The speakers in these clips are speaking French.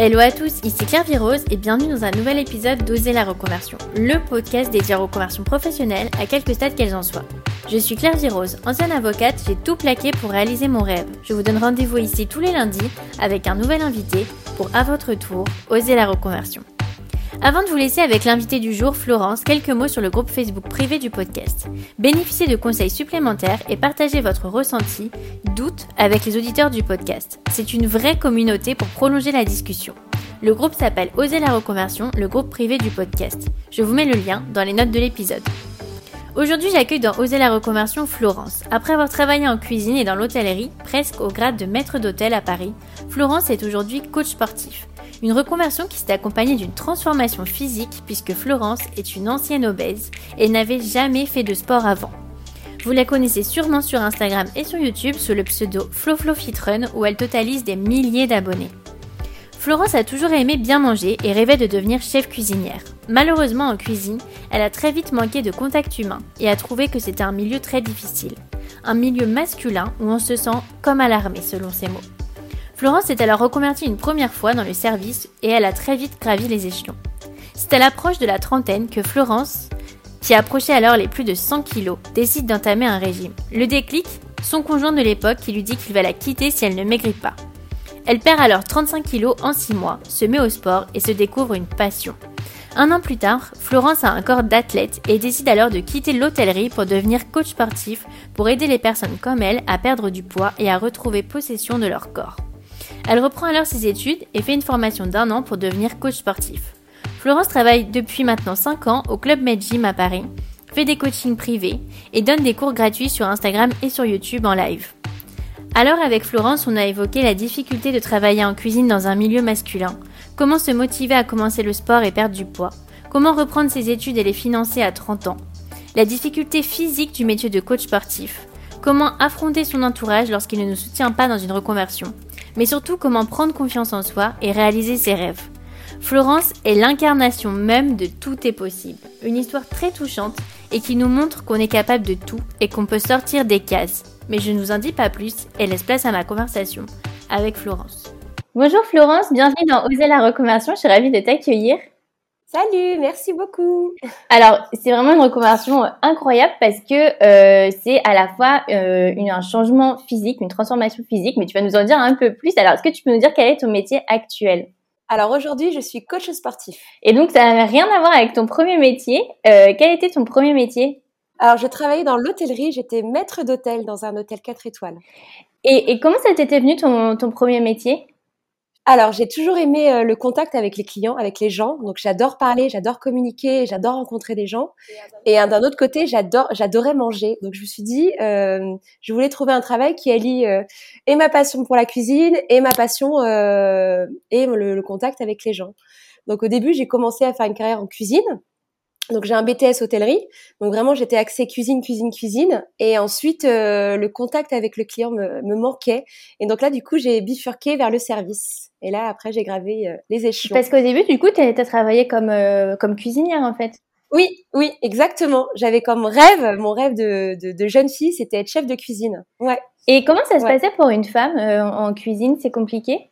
Hello à tous, ici Claire Virose et bienvenue dans un nouvel épisode d'Oser la reconversion, le podcast dédié aux reconversions professionnelles à quelques stades qu'elles en soient. Je suis Claire Virose, ancienne avocate, j'ai tout plaqué pour réaliser mon rêve. Je vous donne rendez-vous ici tous les lundis avec un nouvel invité pour à votre tour oser la reconversion. Avant de vous laisser avec l'invité du jour, Florence, quelques mots sur le groupe Facebook privé du podcast. Bénéficiez de conseils supplémentaires et partagez votre ressenti, doute avec les auditeurs du podcast. C'est une vraie communauté pour prolonger la discussion. Le groupe s'appelle Oser la reconversion, le groupe privé du podcast. Je vous mets le lien dans les notes de l'épisode. Aujourd'hui, j'accueille dans Oser la reconversion Florence. Après avoir travaillé en cuisine et dans l'hôtellerie, presque au grade de maître d'hôtel à Paris, Florence est aujourd'hui coach sportif. Une reconversion qui s'est accompagnée d'une transformation physique puisque Florence est une ancienne obèse et n'avait jamais fait de sport avant. Vous la connaissez sûrement sur Instagram et sur YouTube sous le pseudo FloFloFitRun où elle totalise des milliers d'abonnés. Florence a toujours aimé bien manger et rêvait de devenir chef cuisinière. Malheureusement en cuisine, elle a très vite manqué de contact humain et a trouvé que c'était un milieu très difficile. Un milieu masculin où on se sent comme à l'armée selon ses mots. Florence s'est alors reconvertie une première fois dans le service et elle a très vite gravi les échelons. C'est à l'approche de la trentaine que Florence, qui approchait alors les plus de 100 kilos, décide d'entamer un régime. Le déclic Son conjoint de l'époque qui lui dit qu'il va la quitter si elle ne maigrit pas. Elle perd alors 35 kilos en 6 mois, se met au sport et se découvre une passion. Un an plus tard, Florence a un corps d'athlète et décide alors de quitter l'hôtellerie pour devenir coach sportif pour aider les personnes comme elle à perdre du poids et à retrouver possession de leur corps. Elle reprend alors ses études et fait une formation d'un an pour devenir coach sportif. Florence travaille depuis maintenant 5 ans au Club Med Gym à Paris, fait des coachings privés et donne des cours gratuits sur Instagram et sur YouTube en live. Alors avec Florence, on a évoqué la difficulté de travailler en cuisine dans un milieu masculin, comment se motiver à commencer le sport et perdre du poids, comment reprendre ses études et les financer à 30 ans, la difficulté physique du métier de coach sportif, comment affronter son entourage lorsqu'il ne nous soutient pas dans une reconversion, mais surtout comment prendre confiance en soi et réaliser ses rêves. Florence est l'incarnation même de tout est possible. Une histoire très touchante et qui nous montre qu'on est capable de tout et qu'on peut sortir des cases. Mais je ne vous en dis pas plus et laisse place à ma conversation avec Florence. Bonjour Florence, bienvenue dans Oser la reconversion, je suis ravie de t'accueillir. Salut, merci beaucoup. Alors, c'est vraiment une reconversion euh, incroyable parce que euh, c'est à la fois euh, une, un changement physique, une transformation physique, mais tu vas nous en dire un peu plus. Alors, est-ce que tu peux nous dire quel est ton métier actuel? Alors aujourd'hui, je suis coach sportif. Et donc, ça n'a rien à voir avec ton premier métier. Euh, quel était ton premier métier? Alors, je travaillais dans l'hôtellerie, j'étais maître d'hôtel dans un hôtel 4 étoiles. et, et comment ça t'était venu ton, ton premier métier? Alors, j'ai toujours aimé euh, le contact avec les clients, avec les gens. Donc, j'adore parler, j'adore communiquer, j'adore rencontrer des gens. Et euh, d'un autre côté, j'adore, j'adorais manger. Donc, je me suis dit, euh, je voulais trouver un travail qui allie euh, et ma passion pour la cuisine et ma passion et le contact avec les gens. Donc, au début, j'ai commencé à faire une carrière en cuisine. Donc j'ai un BTS hôtellerie, donc vraiment j'étais axée cuisine, cuisine, cuisine, et ensuite euh, le contact avec le client me, me manquait, et donc là du coup j'ai bifurqué vers le service, et là après j'ai gravé euh, les échelons. Parce qu'au début, du coup, tu as travaillé comme, euh, comme cuisinière en fait. Oui, oui, exactement. J'avais comme rêve, mon rêve de, de, de jeune fille, c'était être chef de cuisine. Ouais. Et comment ça se Ouais. passait pour une femme euh, en cuisine? C'est compliqué?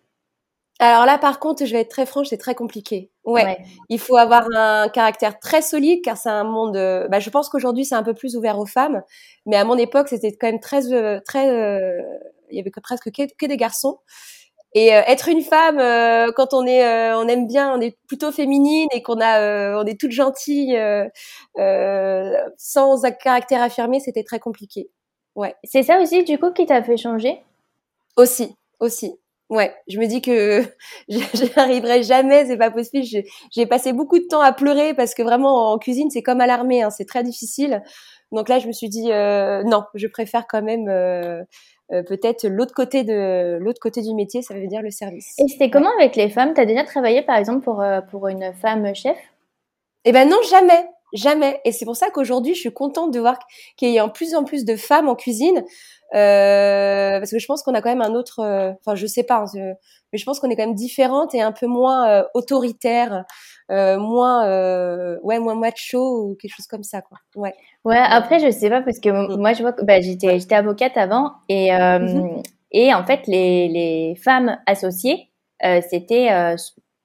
Alors là par contre, je vais être très franche, c'est très compliqué. Ouais. Il faut avoir un caractère très solide car c'est un monde. euh, bah, je pense qu'aujourd'hui c'est un peu plus ouvert aux femmes, mais à mon époque c'était quand même très, euh, très. euh, il y avait que, presque que, que des garçons. Et euh, être une femme euh, quand on est, euh, on aime bien, on est plutôt féminine et qu'on a, euh, on est toute gentille, euh, euh, sans un caractère affirmé, c'était très compliqué. Ouais. C'est ça aussi, du coup, qui t'a fait changer? Aussi, aussi. Ouais, je me dis que je j'y arriverai jamais, c'est pas possible. J'ai- passé beaucoup de temps à pleurer parce que vraiment en cuisine c'est comme à l'armée, hein, c'est très difficile. Donc là je me suis dit euh, non, je préfère quand même euh, euh, peut-être l'autre côté de l'autre côté du métier, ça veut dire le service. Et c'était comment avec les femmes? T'as déjà travaillé, par exemple, pour, pour une femme chef? Eh ben non, jamais, jamais. Et c'est pour ça qu'aujourd'hui, je suis contente de voir qu'il y a de plus en plus de femmes en cuisine, euh, parce que je pense qu'on a quand même un autre, euh, enfin je sais pas, hein, je- mais je pense qu'on est quand même différente et un peu moins euh, autoritaire, euh, moins, euh, ouais, moins macho ou quelque chose comme ça, quoi. Ouais. Ouais, après, je sais pas, parce que Mm. moi, je vois que bah, j'étais j'étais avocate avant, et, euh, Mhm. et en fait, les, les femmes associées, c'était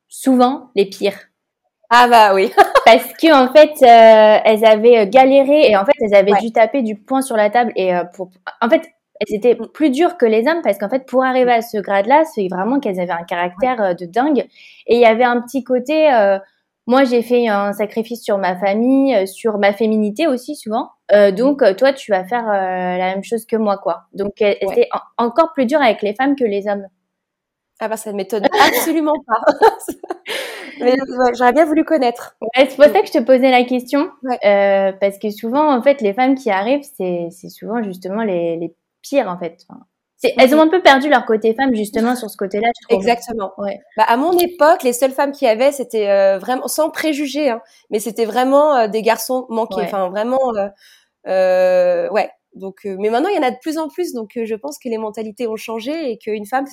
souvent les pires. Ah bah oui. Parce que en fait, elles avaient galéré et en fait, elles avaient dû taper du poing sur la table et pour, en fait, c'était plus dur que les hommes parce qu'en fait, pour arriver à ce grade-là, c'est vraiment qu'elles avaient un caractère de dingue. Et il y avait un petit côté, moi, j'ai fait un sacrifice sur ma famille, euh, sur ma féminité aussi souvent. Euh, donc, euh, toi, tu vas faire la même chose que moi, quoi. Donc, c'est encore plus dur avec les femmes que les hommes. Ah bah ça ne m'étonne absolument pas. Mais j'aurais bien voulu connaître. c'est pour ça que je te posais la question. parce que souvent, en fait, les femmes qui arrivent, c'est souvent justement les, les pires, en fait elles ont un peu perdu leur côté femme justement sur ce côté-là. Exactement. Ouais. Bah, à mon époque, les seules femmes qui avaient, c'était euh, vraiment sans préjugés, hein, mais c'était vraiment euh, des garçons manqués. Enfin, vraiment, euh, euh ouais. Donc, mais maintenant, il y en a de plus en plus. Donc, je pense que les mentalités ont changé et qu'une femme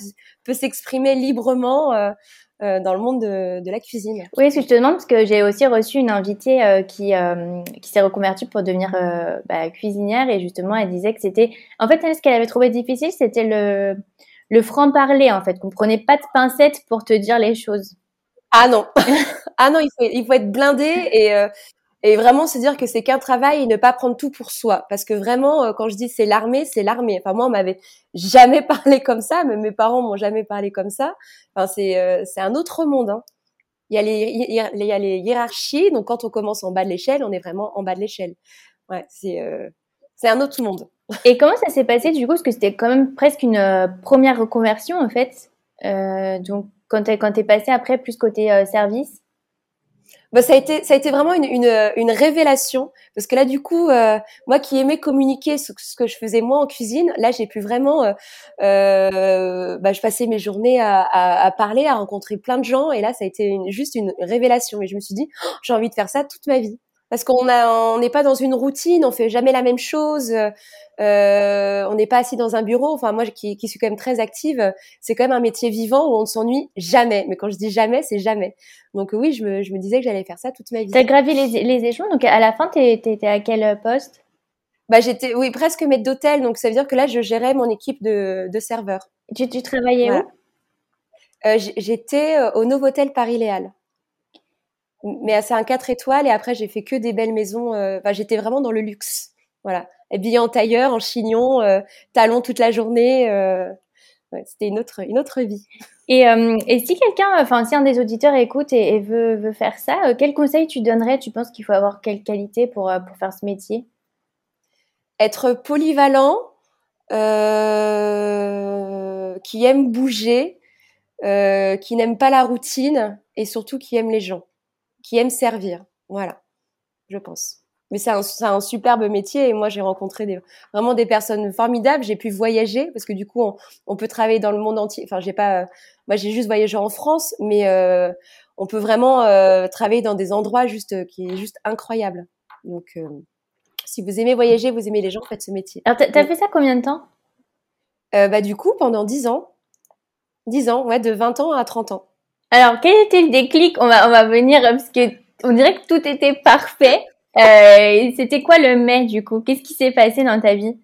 peut s'exprimer librement euh, dans le monde de, de, la cuisine. Oui, est-ce que je te demande parce que j'ai aussi reçu une invitée euh, qui euh, qui s'est reconvertie pour devenir bah, cuisinière et justement elle disait que c'était en fait ce qu'elle avait trouvé difficile c'était le le franc parler en fait qu'on prenait pas de pincettes pour te dire les choses. Ah non, ah non, il faut, il faut être blindé et, et vraiment se dire que c'est qu'un travail et ne pas prendre tout pour soi. Parce que vraiment, euh, quand je dis c'est l'armée, c'est l'armée. Enfin, moi, on m'avait jamais parlé comme ça, même mes parents m'ont jamais parlé comme ça. Enfin, c'est euh, c'est un autre monde. Hein. Il, y a les, il y a les hiérarchies. Donc, quand on commence en bas de l'échelle, on est vraiment en bas de l'échelle. Ouais, c'est euh, c'est un autre monde. Et comment ça s'est passé du coup? Parce que c'était quand même presque une première reconversion en fait. donc, quand tu quand es passé après plus côté service? Bah, ça a été ça a été vraiment une, une, une révélation. Parce que là du coup euh, moi qui aimais communiquer ce, que je faisais moi en cuisine là j'ai pu vraiment euh, euh, bah, je passais mes journées à, à, à, parler à rencontrer plein de gens. Et là ça a été une, juste une révélation. Et je me suis dit oh, j'ai envie de faire ça toute ma vie parce qu'on on n'est pas dans une routine on fait jamais la même chose euh, on n'est pas assis dans un bureau. Enfin, moi qui, qui suis quand même très active, c'est quand même un métier vivant où on ne s'ennuie jamais. Mais quand je dis jamais, c'est jamais. Donc oui, je me, je me disais que j'allais faire ça toute ma vie. T'as gravi les, les échelons. Donc à la fin, t'étais à quel poste? Bah, j'étais, oui, presque maître d'hôtel. Donc ça veut dire que là, je gérais mon équipe de, de serveurs. Tu, tu travaillais où? Euh, J'étais euh, au Novotel Paris-Léal mais c'est un 4 étoiles et après j'ai fait que des belles maisons. Euh, enfin, j'étais vraiment dans le luxe. Voilà habillée en tailleur, en chignon, euh, talons toute la journée. Euh, c'était une autre, une autre vie. Et, euh, et si quelqu'un, enfin si un des auditeurs écoute et, veut, veut, faire ça, quel conseil tu donnerais? Tu penses qu'il faut avoir quelle qualité pour, pour faire ce métier? Être polyvalent, qui aime bouger, qui n'aime pas la routine et surtout qui aime les gens, qui aime servir. Voilà, je pense mais c'est un, un, superbe métier et moi j'ai rencontré des, vraiment des personnes formidables. J'ai pu voyager parce que du coup on, on, peut travailler dans le monde entier. Enfin j'ai pas, moi j'ai juste voyagé en France, mais euh, on peut vraiment euh, travailler dans des endroits juste euh, qui est juste incroyable. Donc si vous aimez voyager, vous aimez les gens, faites ce métier. Alors t'as as fait ça combien de temps? Bah du coup pendant 10 ans, 10 ans, ouais, de 20 ans à 30 ans. Alors quel était le déclic? On va on va venir parce que on dirait que tout était parfait. Euh, c'était quoi le mai du coup? Qu'est-ce qui s'est passé dans ta vie?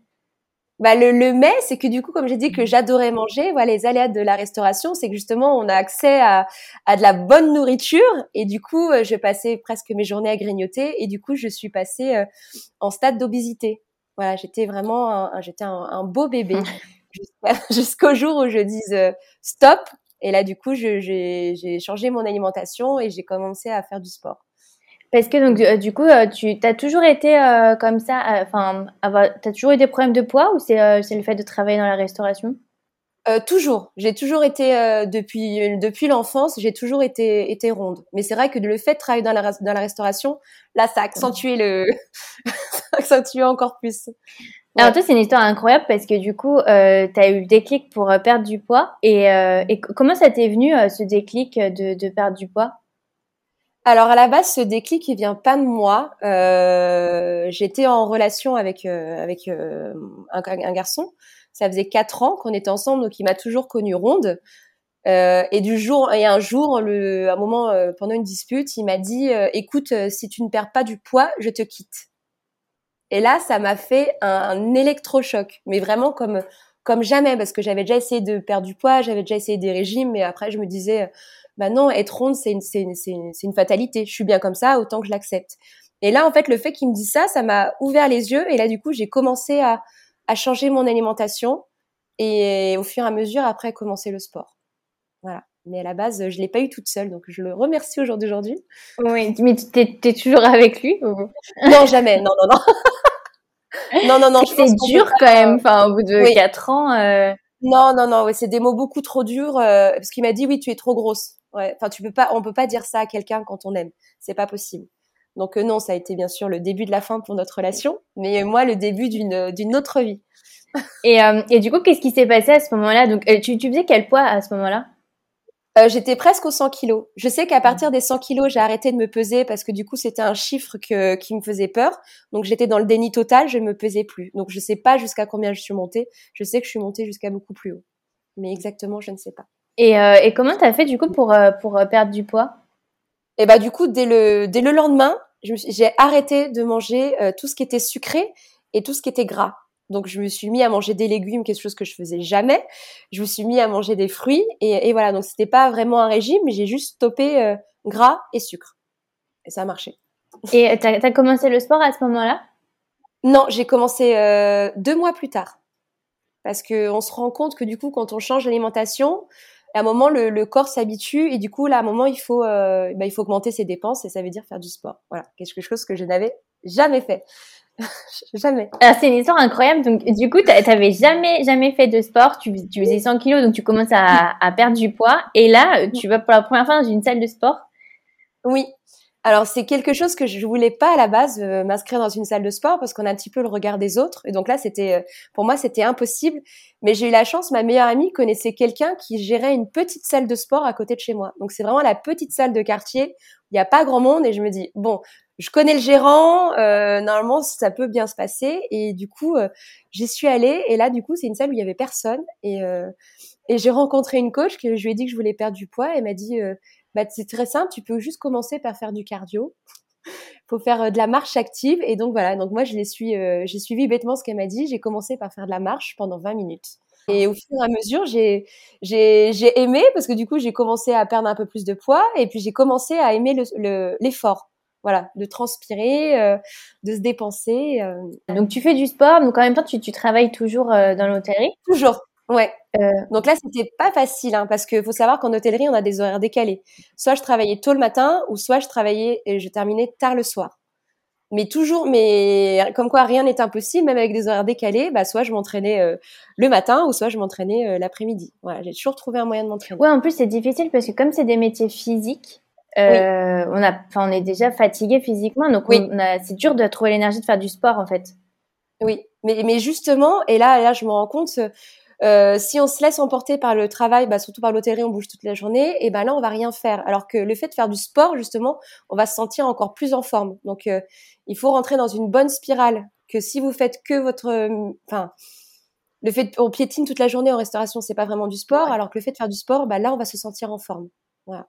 Bah le, le mai, c'est que du coup, comme j'ai dit que j'adorais manger, voilà, les aléas de la restauration, c'est que justement, on a accès à, à de la bonne nourriture et du coup, euh, je passais presque mes journées à grignoter et du coup, je suis passée euh, en stade d'obésité. Voilà, j'étais vraiment, un, j'étais un, un, beau bébé jusqu'au jour où je dise stop. Et là, du coup, j'ai changé mon alimentation et j'ai commencé à faire du sport. Parce que donc euh, du coup, euh, tu as toujours été euh, comme ça, enfin, tu as toujours eu des problèmes de poids ou c'est le fait de travailler dans la restauration? Toujours. J'ai toujours été depuis depuis l'enfance, j'ai toujours été été ronde. Mais c'est vrai que le fait de travailler dans la dans la restauration, là, ça a accentué le, ça a encore plus. Alors toi, c'est une histoire incroyable parce que du coup, tu as eu le déclic pour perdre du poids. Et, et comment ça t'est venu ce déclic de, de perdre du poids? Alors à la base, ce déclic, il vient pas de moi. Euh, J'étais en relation avec euh, avec euh, un, un, garçon. Ça faisait quatre ans qu'on était ensemble, donc il m'a toujours connue ronde. Euh, et du jour et un jour, le, un moment euh, pendant une dispute, il m'a dit "Écoute, si tu ne perds pas du poids, je te quitte." Et là, ça m'a fait un, électrochoc, mais vraiment comme comme jamais parce que j'avais déjà essayé de perdre du poids, j'avais déjà essayé des régimes, mais après je me disais, bah non, être ronde c'est une, c'est une, c'est une, fatalité. Je suis bien comme ça, autant que je l'accepte. Et là, en fait, le fait qu'il me dise ça, ça m'a ouvert les yeux. Et là, du coup, j'ai commencé à, à changer mon alimentation et au fur et à mesure, après, commencer le sport. Voilà. Mais à la base, je l'ai pas eu toute seule, donc je le remercie au jour d'aujourd'hui. Oui, mais tu es, toujours avec lui Non, jamais. Non, non, non. non, non, non. C'est dur quand même. Enfin, au bout de quatre ans. Euh... Non, non, non. Ouais, c'est des mots beaucoup trop durs. Euh, parce qu'il m'a dit, oui, tu es trop grosse. Ouais. Enfin, tu peux pas. On peut pas dire ça à quelqu'un quand on aime. C'est pas possible. Donc euh, non, ça a été bien sûr le début de la fin pour notre relation, mais moi le début d'une d'une autre vie. et, et du coup, qu'est-ce qui s'est passé à ce moment-là? Donc, tu, tu faisais quel poids à ce moment-là? Euh, j'étais presque aux 100 kilos. Je sais qu'à partir des 100 kilos, j'ai arrêté de me peser parce que du coup, c'était un chiffre que, qui me faisait peur. Donc, j'étais dans le déni total, je ne me pesais plus. Donc, je sais pas jusqu'à combien je suis montée. Je sais que je suis montée jusqu'à beaucoup plus haut. Mais exactement, je ne sais pas. Et, euh, et comment tu as fait du coup pour, euh, pour perdre du poids? Et eh bah du coup, dès le, dès le lendemain, j'ai arrêté de manger tout ce qui était sucré et tout ce qui était gras. Donc je me suis mis à manger des légumes, quelque chose que je faisais jamais. Je me suis mis à manger des fruits et, et voilà. Donc c'était pas vraiment un régime, mais j'ai juste stoppé euh, gras et sucre et ça a marché. Et t'as as commencé le sport à ce moment-là? Non, j'ai commencé euh, deux mois plus tard parce que on se rend compte que du coup quand on change l'alimentation, à un moment le, le corps s'habitue et du coup là à un moment il faut euh, bah, il faut augmenter ses dépenses et ça veut dire faire du sport. Voilà, quelque chose que je n'avais jamais fait. jamais. Alors, c'est une histoire incroyable. Donc, du coup, tu n'avais jamais, jamais fait de sport. Tu, tu faisais 100 kilos, donc tu commences à, à, perdre du poids. Et là, tu vas pour la première fois dans une salle de sport. Oui. Alors, c'est quelque chose que je voulais pas à la base euh, m'inscrire dans une salle de sport parce qu'on a un petit peu le regard des autres. Et donc là, c'était, euh, pour moi, c'était impossible. Mais j'ai eu la chance, ma meilleure amie connaissait quelqu'un qui gérait une petite salle de sport à côté de chez moi. Donc, c'est vraiment la petite salle de quartier. Il n'y a pas grand monde et je me dis, bon, je connais le gérant, euh, normalement ça peut bien se passer. Et du coup euh, j'y suis allée. Et là du coup c'est une salle où il y avait personne. Et euh, et j'ai rencontré une coach que je lui ai dit que je voulais perdre du poids. Et m'a dit bah c'est très simple, tu peux juste commencer par faire du cardio. Faut faire de la marche active. Et donc voilà, donc moi je l'ai suis j'ai suivi bêtement ce qu'elle m'a dit, j'ai commencé par faire de la marche pendant 20 minutes. Et au fur et à mesure, j'ai j'ai j'ai aimé parce que du coup, j'ai commencé à perdre un peu plus de poids et puis j'ai commencé à aimer l'effort. Le, voilà, de transpirer, euh, de se dépenser. Euh. Donc tu fais du sport, donc en même temps tu, tu travailles toujours euh, dans l'hôtellerie? Toujours, ouais. donc là c'était pas facile hein, parce que faut savoir qu'en hôtellerie on a des horaires décalés. Soit je travaillais tôt le matin ou soit je travaillais et je terminais tard le soir. Mais toujours, mais comme quoi rien n'est impossible, même avec des horaires décalés, bah soit je m'entraînais le matin ou soit je m'entraînais l'après-midi. Voilà, j'ai toujours trouvé un moyen de m'entraîner. Ouais, en plus c'est difficile parce que comme c'est des métiers physiques, euh, on a, on est déjà fatigué physiquement, donc oui. c'est dur de trouver l'énergie de faire du sport en fait. Oui, mais, mais justement, et là, là, je me rends compte, euh, si on se laisse emporter par le travail, bah, surtout par l'hôtellerie, on bouge toute la journée, et ben là, on va rien faire. Alors que le fait de faire du sport, justement, on va se sentir encore plus en forme. Donc, euh, il faut rentrer dans une bonne spirale. Que si vous faites que votre, enfin, le fait on piétine toute la journée en restauration, c'est pas vraiment du sport. Alors que le fait de faire du sport, bah là, on va se sentir en forme. Voilà.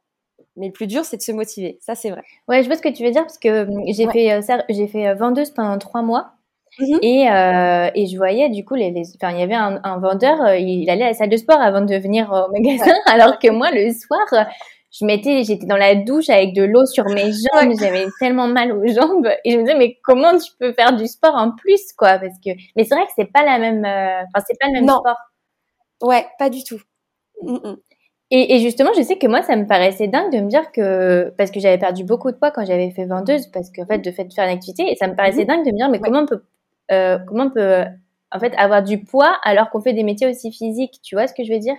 Mais le plus dur, c'est de se motiver. Ça, c'est vrai. Ouais, je vois ce que tu veux dire parce que hum, j'ai fait euh, ça, j'ai fait euh, vendeuse pendant trois mois. Mmh et, euh, et je voyais du coup les, les enfin il y avait un, un, vendeur euh, il allait à la salle de sport avant de venir au magasin alors que moi le soir je mettais j'étais dans la douche avec de l'eau sur mes jambes j'avais tellement mal aux jambes et je me disais mais comment tu peux faire du sport en plus quoi parce que mais c'est vrai que c'est pas la même enfin c'est pas le même non. sport. Ouais pas du tout. Mmh, mmh. Et, et, justement, je sais que moi, ça me paraissait dingue de me dire que, parce que j'avais perdu beaucoup de poids quand j'avais fait vendeuse, parce qu'en fait, de fait de faire une activité, et ça me paraissait mhm. dingue de me dire, mais comment on peut, euh, comment on peut, en fait, avoir du poids alors qu'on fait des métiers aussi physiques, tu vois ce que je veux dire?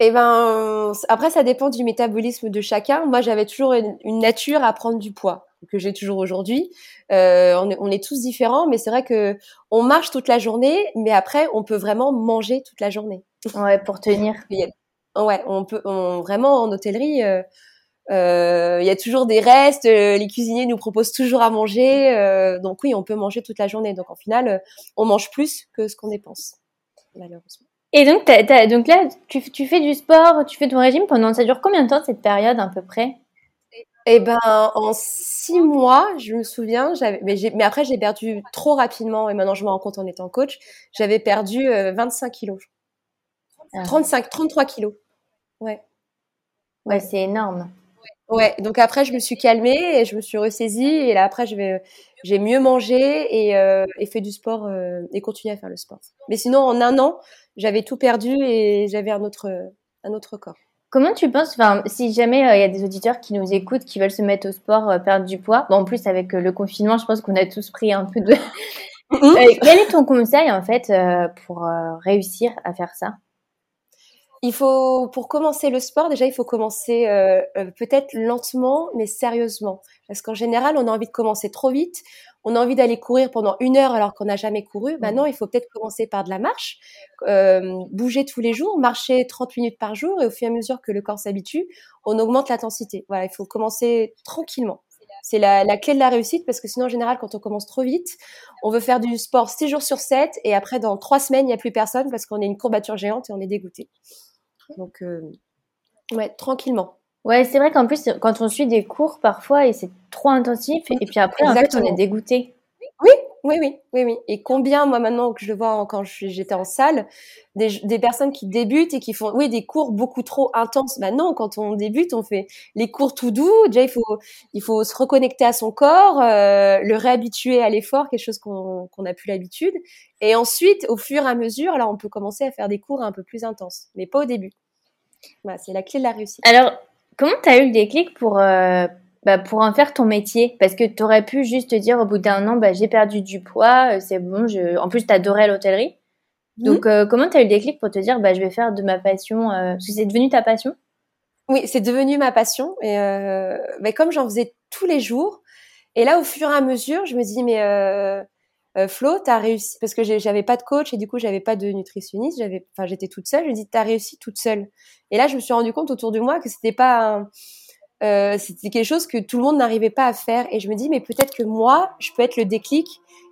Eh ben, après, ça dépend du métabolisme de chacun. Moi, j'avais toujours une, une, nature à prendre du poids que j'ai toujours aujourd'hui. Euh, on, est, on, est, tous différents, mais c'est vrai que on marche toute la journée, mais après, on peut vraiment manger toute la journée. Ouais, pour tenir. Ouais, on peut on, vraiment en hôtellerie. Euh, il y a toujours des restes, euh, les cuisiniers nous proposent toujours à manger, euh, donc oui, on peut manger toute la journée. Donc en final, on mange plus que ce qu'on dépense, malheureusement. Et donc, là, tu, tu, fais du sport, tu fais ton régime pendant, ça dure combien de temps cette période à peu près? Eh ben, en six mois, je me souviens, mais, mais après j'ai perdu trop rapidement et maintenant je me rends compte en étant coach, j'avais perdu 25 kilos. 35, 33 kilos. Ouais. Ouais, c'est énorme. Ouais, donc après, je me suis calmée et je me suis ressaisie. Et là, après, je vais, j'ai mieux mangé et, euh, et, fait du sport euh, et continué à faire le sport. Mais sinon, en un an, j'avais tout perdu et j'avais un autre, un autre corps. Comment tu penses, enfin, si jamais euh, il y a des auditeurs qui nous écoutent, qui veulent se mettre au sport, perdre du poids, bon, en plus avec le confinement, je pense qu'on a tous pris un peu de. Mm-hmm. quel est ton conseil en fait pour réussir à faire ça? Il faut, pour commencer le sport, déjà, il faut commencer euh, euh, peut-être lentement, mais sérieusement. Parce qu'en général, on a envie de commencer trop vite. On a envie d'aller courir pendant une heure alors qu'on n'a jamais couru. Maintenant, il faut peut-être commencer par de la marche, euh, bouger tous les jours, marcher 30 minutes par jour. Et au fur et à mesure que le corps s'habitue, on augmente l'intensité. Voilà, il faut commencer tranquillement. C'est la, la, clé de la réussite parce que sinon, en général, quand on commence trop vite, on veut faire du sport 6 jours sur 7 et après, dans 3 semaines, il n'y a plus personne parce qu'on est une courbature géante et on est dégoûté. Donc, euh, ouais, tranquillement. Ouais, c'est vrai qu'en plus, quand on suit des cours parfois et c'est trop intensif, et, puis après, en fait, on est dégoûté. Oui, oui, oui, oui. Et combien, moi, maintenant que je le vois quand j'étais en salle, des, personnes qui débutent et qui font, oui, des cours beaucoup trop intenses. Maintenant, bah quand on débute, on fait les cours tout doux. Déjà, il faut, il faut se reconnecter à son corps, euh, le réhabituer à l'effort, quelque chose qu'on qu'on n'a plus l'habitude. Et ensuite, au fur et à mesure, là, on peut commencer à faire des cours un peu plus intenses, mais pas au début. Voilà, c'est la clé de la réussite. Alors, comment tu as eu le déclic pour, euh, bah, pour en faire ton métier Parce que tu aurais pu juste te dire au bout d'un an, bah, j'ai perdu du poids, euh, c'est bon. Je... En plus, tu adorais l'hôtellerie. Mhm. Donc, euh, comment tu as eu le déclic pour te dire, bah, je vais faire de ma passion Parce que c'est devenu ta passion? Oui, c'est devenu ma passion. Et mais comme j'en faisais tous les jours, et là, au fur et à mesure, je me dis, mais euh, Flo, t'as réussi parce que j'avais pas de coach et du coup j'avais pas de nutritionniste, j'avais, enfin j'étais toute seule. Je me dis t'as réussi toute seule. Et là je me suis rendu compte autour de moi que c'était pas, euh, c'était quelque chose que tout le monde n'arrivait pas à faire. Et je me dis mais peut-être que moi je peux être le déclic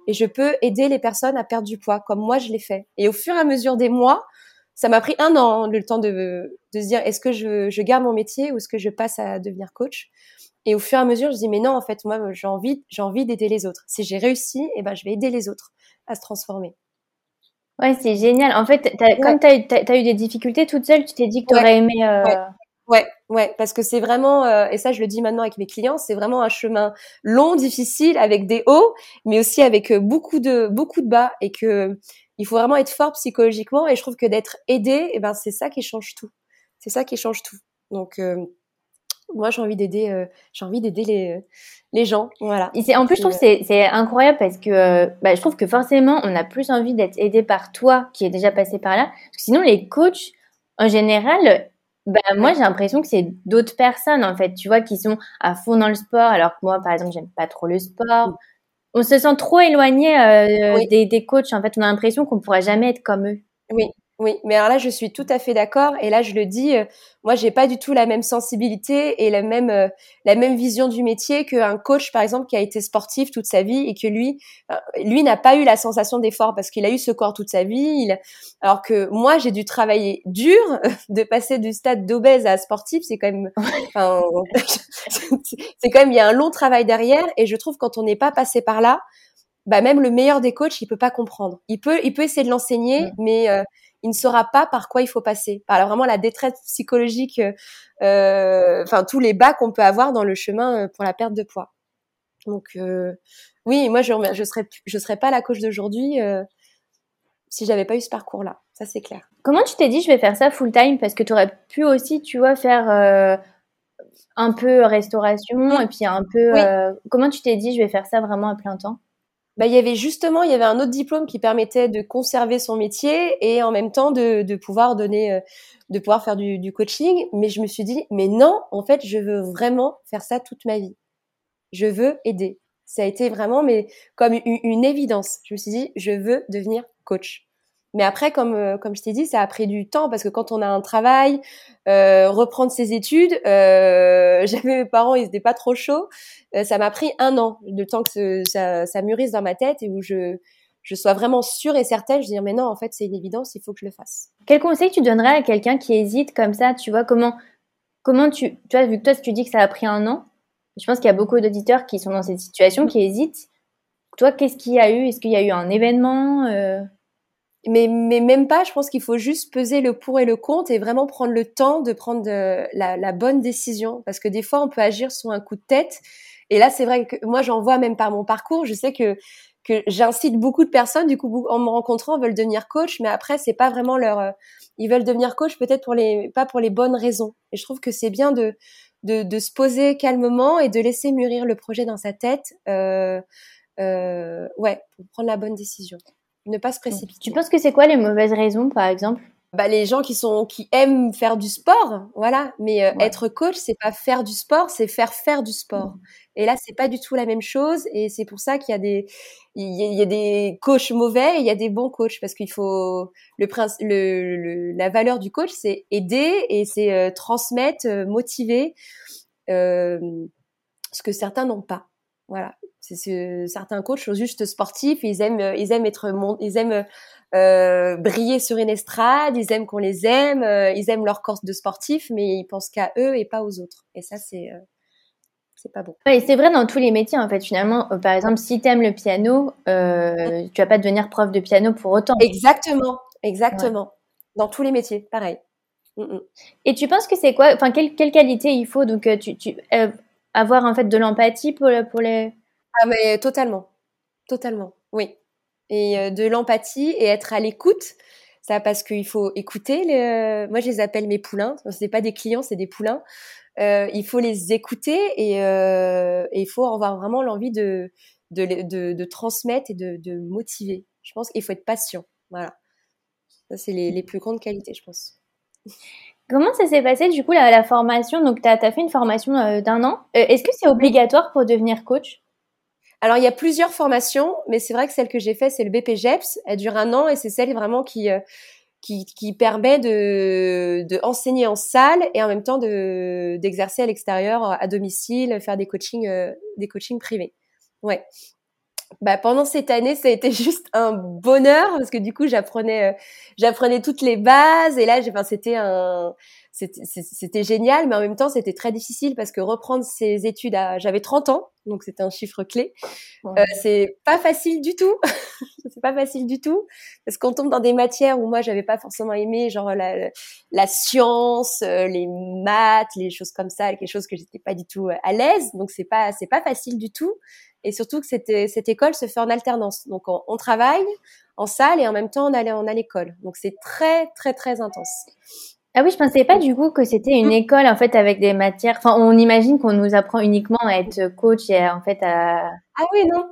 et je peux aider les personnes à perdre du poids comme moi je l'ai fait. Et au fur et à mesure des mois, ça m'a pris un an le temps de, de se dire est-ce que je, je garde mon métier ou est-ce que je passe à devenir coach? Et au fur et à mesure, je dis mais non, en fait, moi, j'ai envie, j'ai envie d'aider les autres. Si j'ai réussi, et eh ben, je vais aider les autres à se transformer. Ouais, c'est génial. En fait, comme tu as, eu des difficultés toute seule, tu t'es dit que tu aurais aimé. Euh... Ouais. ouais. Parce que c'est vraiment, euh, et ça je le dis maintenant avec mes clients, c'est vraiment un chemin long, difficile, avec des hauts, mais aussi avec euh, beaucoup de beaucoup de bas, et que il faut vraiment être fort psychologiquement. Et je trouve que d'être aidé, et eh ben c'est ça qui change tout. C'est ça qui change tout. Donc euh, moi j'ai envie d'aider euh, j'ai envie d'aider les, les gens voilà et en plus je trouve que c'est incroyable parce que bah, je trouve que forcément on a plus envie d'être aidé par toi qui est déjà passé par là parce que sinon les coachs en général bah, moi j'ai l'impression que c'est d'autres personnes en fait tu vois qui sont à fond dans le sport. Alors que moi par exemple j'aime pas trop le sport. On se sent trop éloigné euh, des, des coachs en fait. On a l'impression qu'on pourra jamais être comme eux. Oui oui, mais alors là, je suis tout à fait d'accord. Et là, je le dis, euh, moi, j'ai pas du tout la même sensibilité et la même euh, la même vision du métier qu'un coach, par exemple, qui a été sportif toute sa vie et que lui, euh, lui n'a pas eu la sensation d'effort parce qu'il a eu ce corps toute sa vie. Il... Alors que moi, j'ai dû travailler dur, de passer du stade d'obèse à sportif, c'est quand même, enfin, c'est quand même, il y a un long travail derrière. Et je trouve quand on n'est pas passé par là, bah même le meilleur des coachs, il peut pas comprendre. Il peut, il peut essayer de l'enseigner, mais il ne saura pas par quoi il faut passer, par vraiment la détresse psychologique, euh, enfin tous les bas qu'on peut avoir dans le chemin euh, pour la perte de poids. Donc euh, oui, moi je je serais je serais pas la coach d'aujourd'hui euh, si j'avais pas eu ce parcours-là. Ça c'est clair. Comment tu t'es dit je vais faire ça full time parce que tu aurais pu aussi tu vois faire euh, un peu restauration et puis un peu comment tu t'es dit je vais faire ça vraiment à plein temps? Bah, il y avait justement, il y avait un autre diplôme qui permettait de conserver son métier et en même temps de, pouvoir donner, euh, de pouvoir faire du, du, coaching. Mais je me suis dit, mais non, en fait, je veux vraiment faire ça toute ma vie. Je veux aider. Ça a été vraiment, mais comme une, une évidence. Je me suis dit, je veux devenir coach. Mais après, comme euh, comme je t'ai dit, ça a pris du temps parce que quand on a un travail, euh, reprendre ses études, euh, j'avais mes parents, ils étaient pas trop chauds. Ça m'a pris un an, de temps que ça, ça mûrisse dans ma tête et où je je sois vraiment sûre et certaine. Je dis mais non, en fait, c'est une évidence, il faut que je le fasse. Quel conseil tu donnerais à quelqu'un qui hésite comme ça Tu vois comment comment tu tu vois vu que toi tu dis que ça a pris un an, Je pense qu'il y a beaucoup d'auditeurs qui sont dans cette situation, qui hésitent. Toi, qu'est-ce qu'il y a eu? Est-ce qu'il y a eu un événement mais, mais même pas, je pense qu'il faut juste peser le pour et le contre et vraiment prendre le temps de prendre la, la, bonne décision. Parce que des fois, on peut agir sur un coup de tête. Et là, c'est vrai que moi, j'en vois même par mon parcours. Je sais que, que j'incite beaucoup de personnes, du coup, en me rencontrant, veulent devenir coach. Mais après, c'est pas vraiment leur... Euh, ils veulent devenir coach peut-être pour les, pas pour les bonnes raisons. Et je trouve que c'est bien de, de, de, se poser calmement et de laisser mûrir le projet dans sa tête. Euh, euh, ouais, pour prendre la bonne décision ne pas se précipiter. Tu penses que c'est quoi les mauvaises raisons, par exemple? Bah, les gens qui sont qui aiment faire du sport, voilà. Mais euh, être coach, c'est pas faire du sport, c'est faire faire du sport. Mmh. Et là, c'est pas du tout la même chose. Et c'est pour ça qu'il y a des il y a, des coachs mauvais et il y a des bons coachs parce qu'il faut le prince le, la valeur du coach, c'est aider et c'est euh, transmettre, euh, motiver, ce que certains n'ont pas. Voilà. C'est certains coachs sont juste sportifs, ils aiment, ils aiment être, ils aiment euh, briller sur une estrade, ils aiment qu'on les aime, euh, ils aiment leur corps de sportif, mais ils pensent qu'à eux et pas aux autres. Et ça, c'est euh, c'est pas bon. et c'est vrai dans tous les métiers en fait. Finalement, par exemple, si tu aimes le piano, tu vas pas devenir prof de piano pour autant. Exactement, exactement. Dans tous les métiers, pareil. Mm, mm. Et tu penses que c'est quoi Enfin, quelle, quelle qualité il faut? Donc tu, tu avoir en fait de l'empathie pour, pour les ah mais totalement, totalement, oui. Et euh, de l'empathie et être à l'écoute. Ça parce qu'il faut écouter. Les, euh, moi, je les appelle mes poulains. Ce n'est pas des clients, c'est des poulains. Euh, il faut les écouter et, il faut avoir vraiment l'envie de de, de, transmettre et de, de motiver. Je pense qu'il faut être patient. Voilà. Ça, c'est les, les, plus grandes qualités, je pense. Comment ça s'est passé, du coup, la, la formation? Donc, tu as, as, fait une formation d'un an. Est-ce que c'est obligatoire pour devenir coach? Alors, il y a plusieurs formations, mais c'est vrai que celle que j'ai faite, c'est le BPGEPS. Elle dure un an et c'est celle vraiment qui, euh, qui, qui, permet de, de enseigner en salle et en même temps de, d'exercer à l'extérieur, à domicile, faire des coachings, euh, des coachings privés. Ouais. Bah, pendant cette année, ça a été juste un bonheur parce que du coup, j'apprenais, euh, j'apprenais toutes les bases et là, enfin, c'était un, c'était génial, mais en même temps, c'était très difficile parce que reprendre ses études à, j'avais 30 ans, donc c'était un chiffre clé. Euh, c'est pas facile du tout. c'est pas facile du tout parce qu'on tombe dans des matières où moi, j'avais pas forcément aimé, genre la, la science, euh, les maths, les choses comme ça, quelque chose que j'étais pas du tout euh, à l'aise. Donc c'est pas, c'est pas facile du tout. Et surtout que cette, cette école se fait en alternance. Donc on, on travaille en salle et en même temps on allait on a l'école. Donc c'est très très très intense. Ah oui, je pensais pas du coup que c'était une mm. école en fait avec des matières. Enfin, on imagine qu'on nous apprend uniquement à être coach et en fait à. Ah oui, non.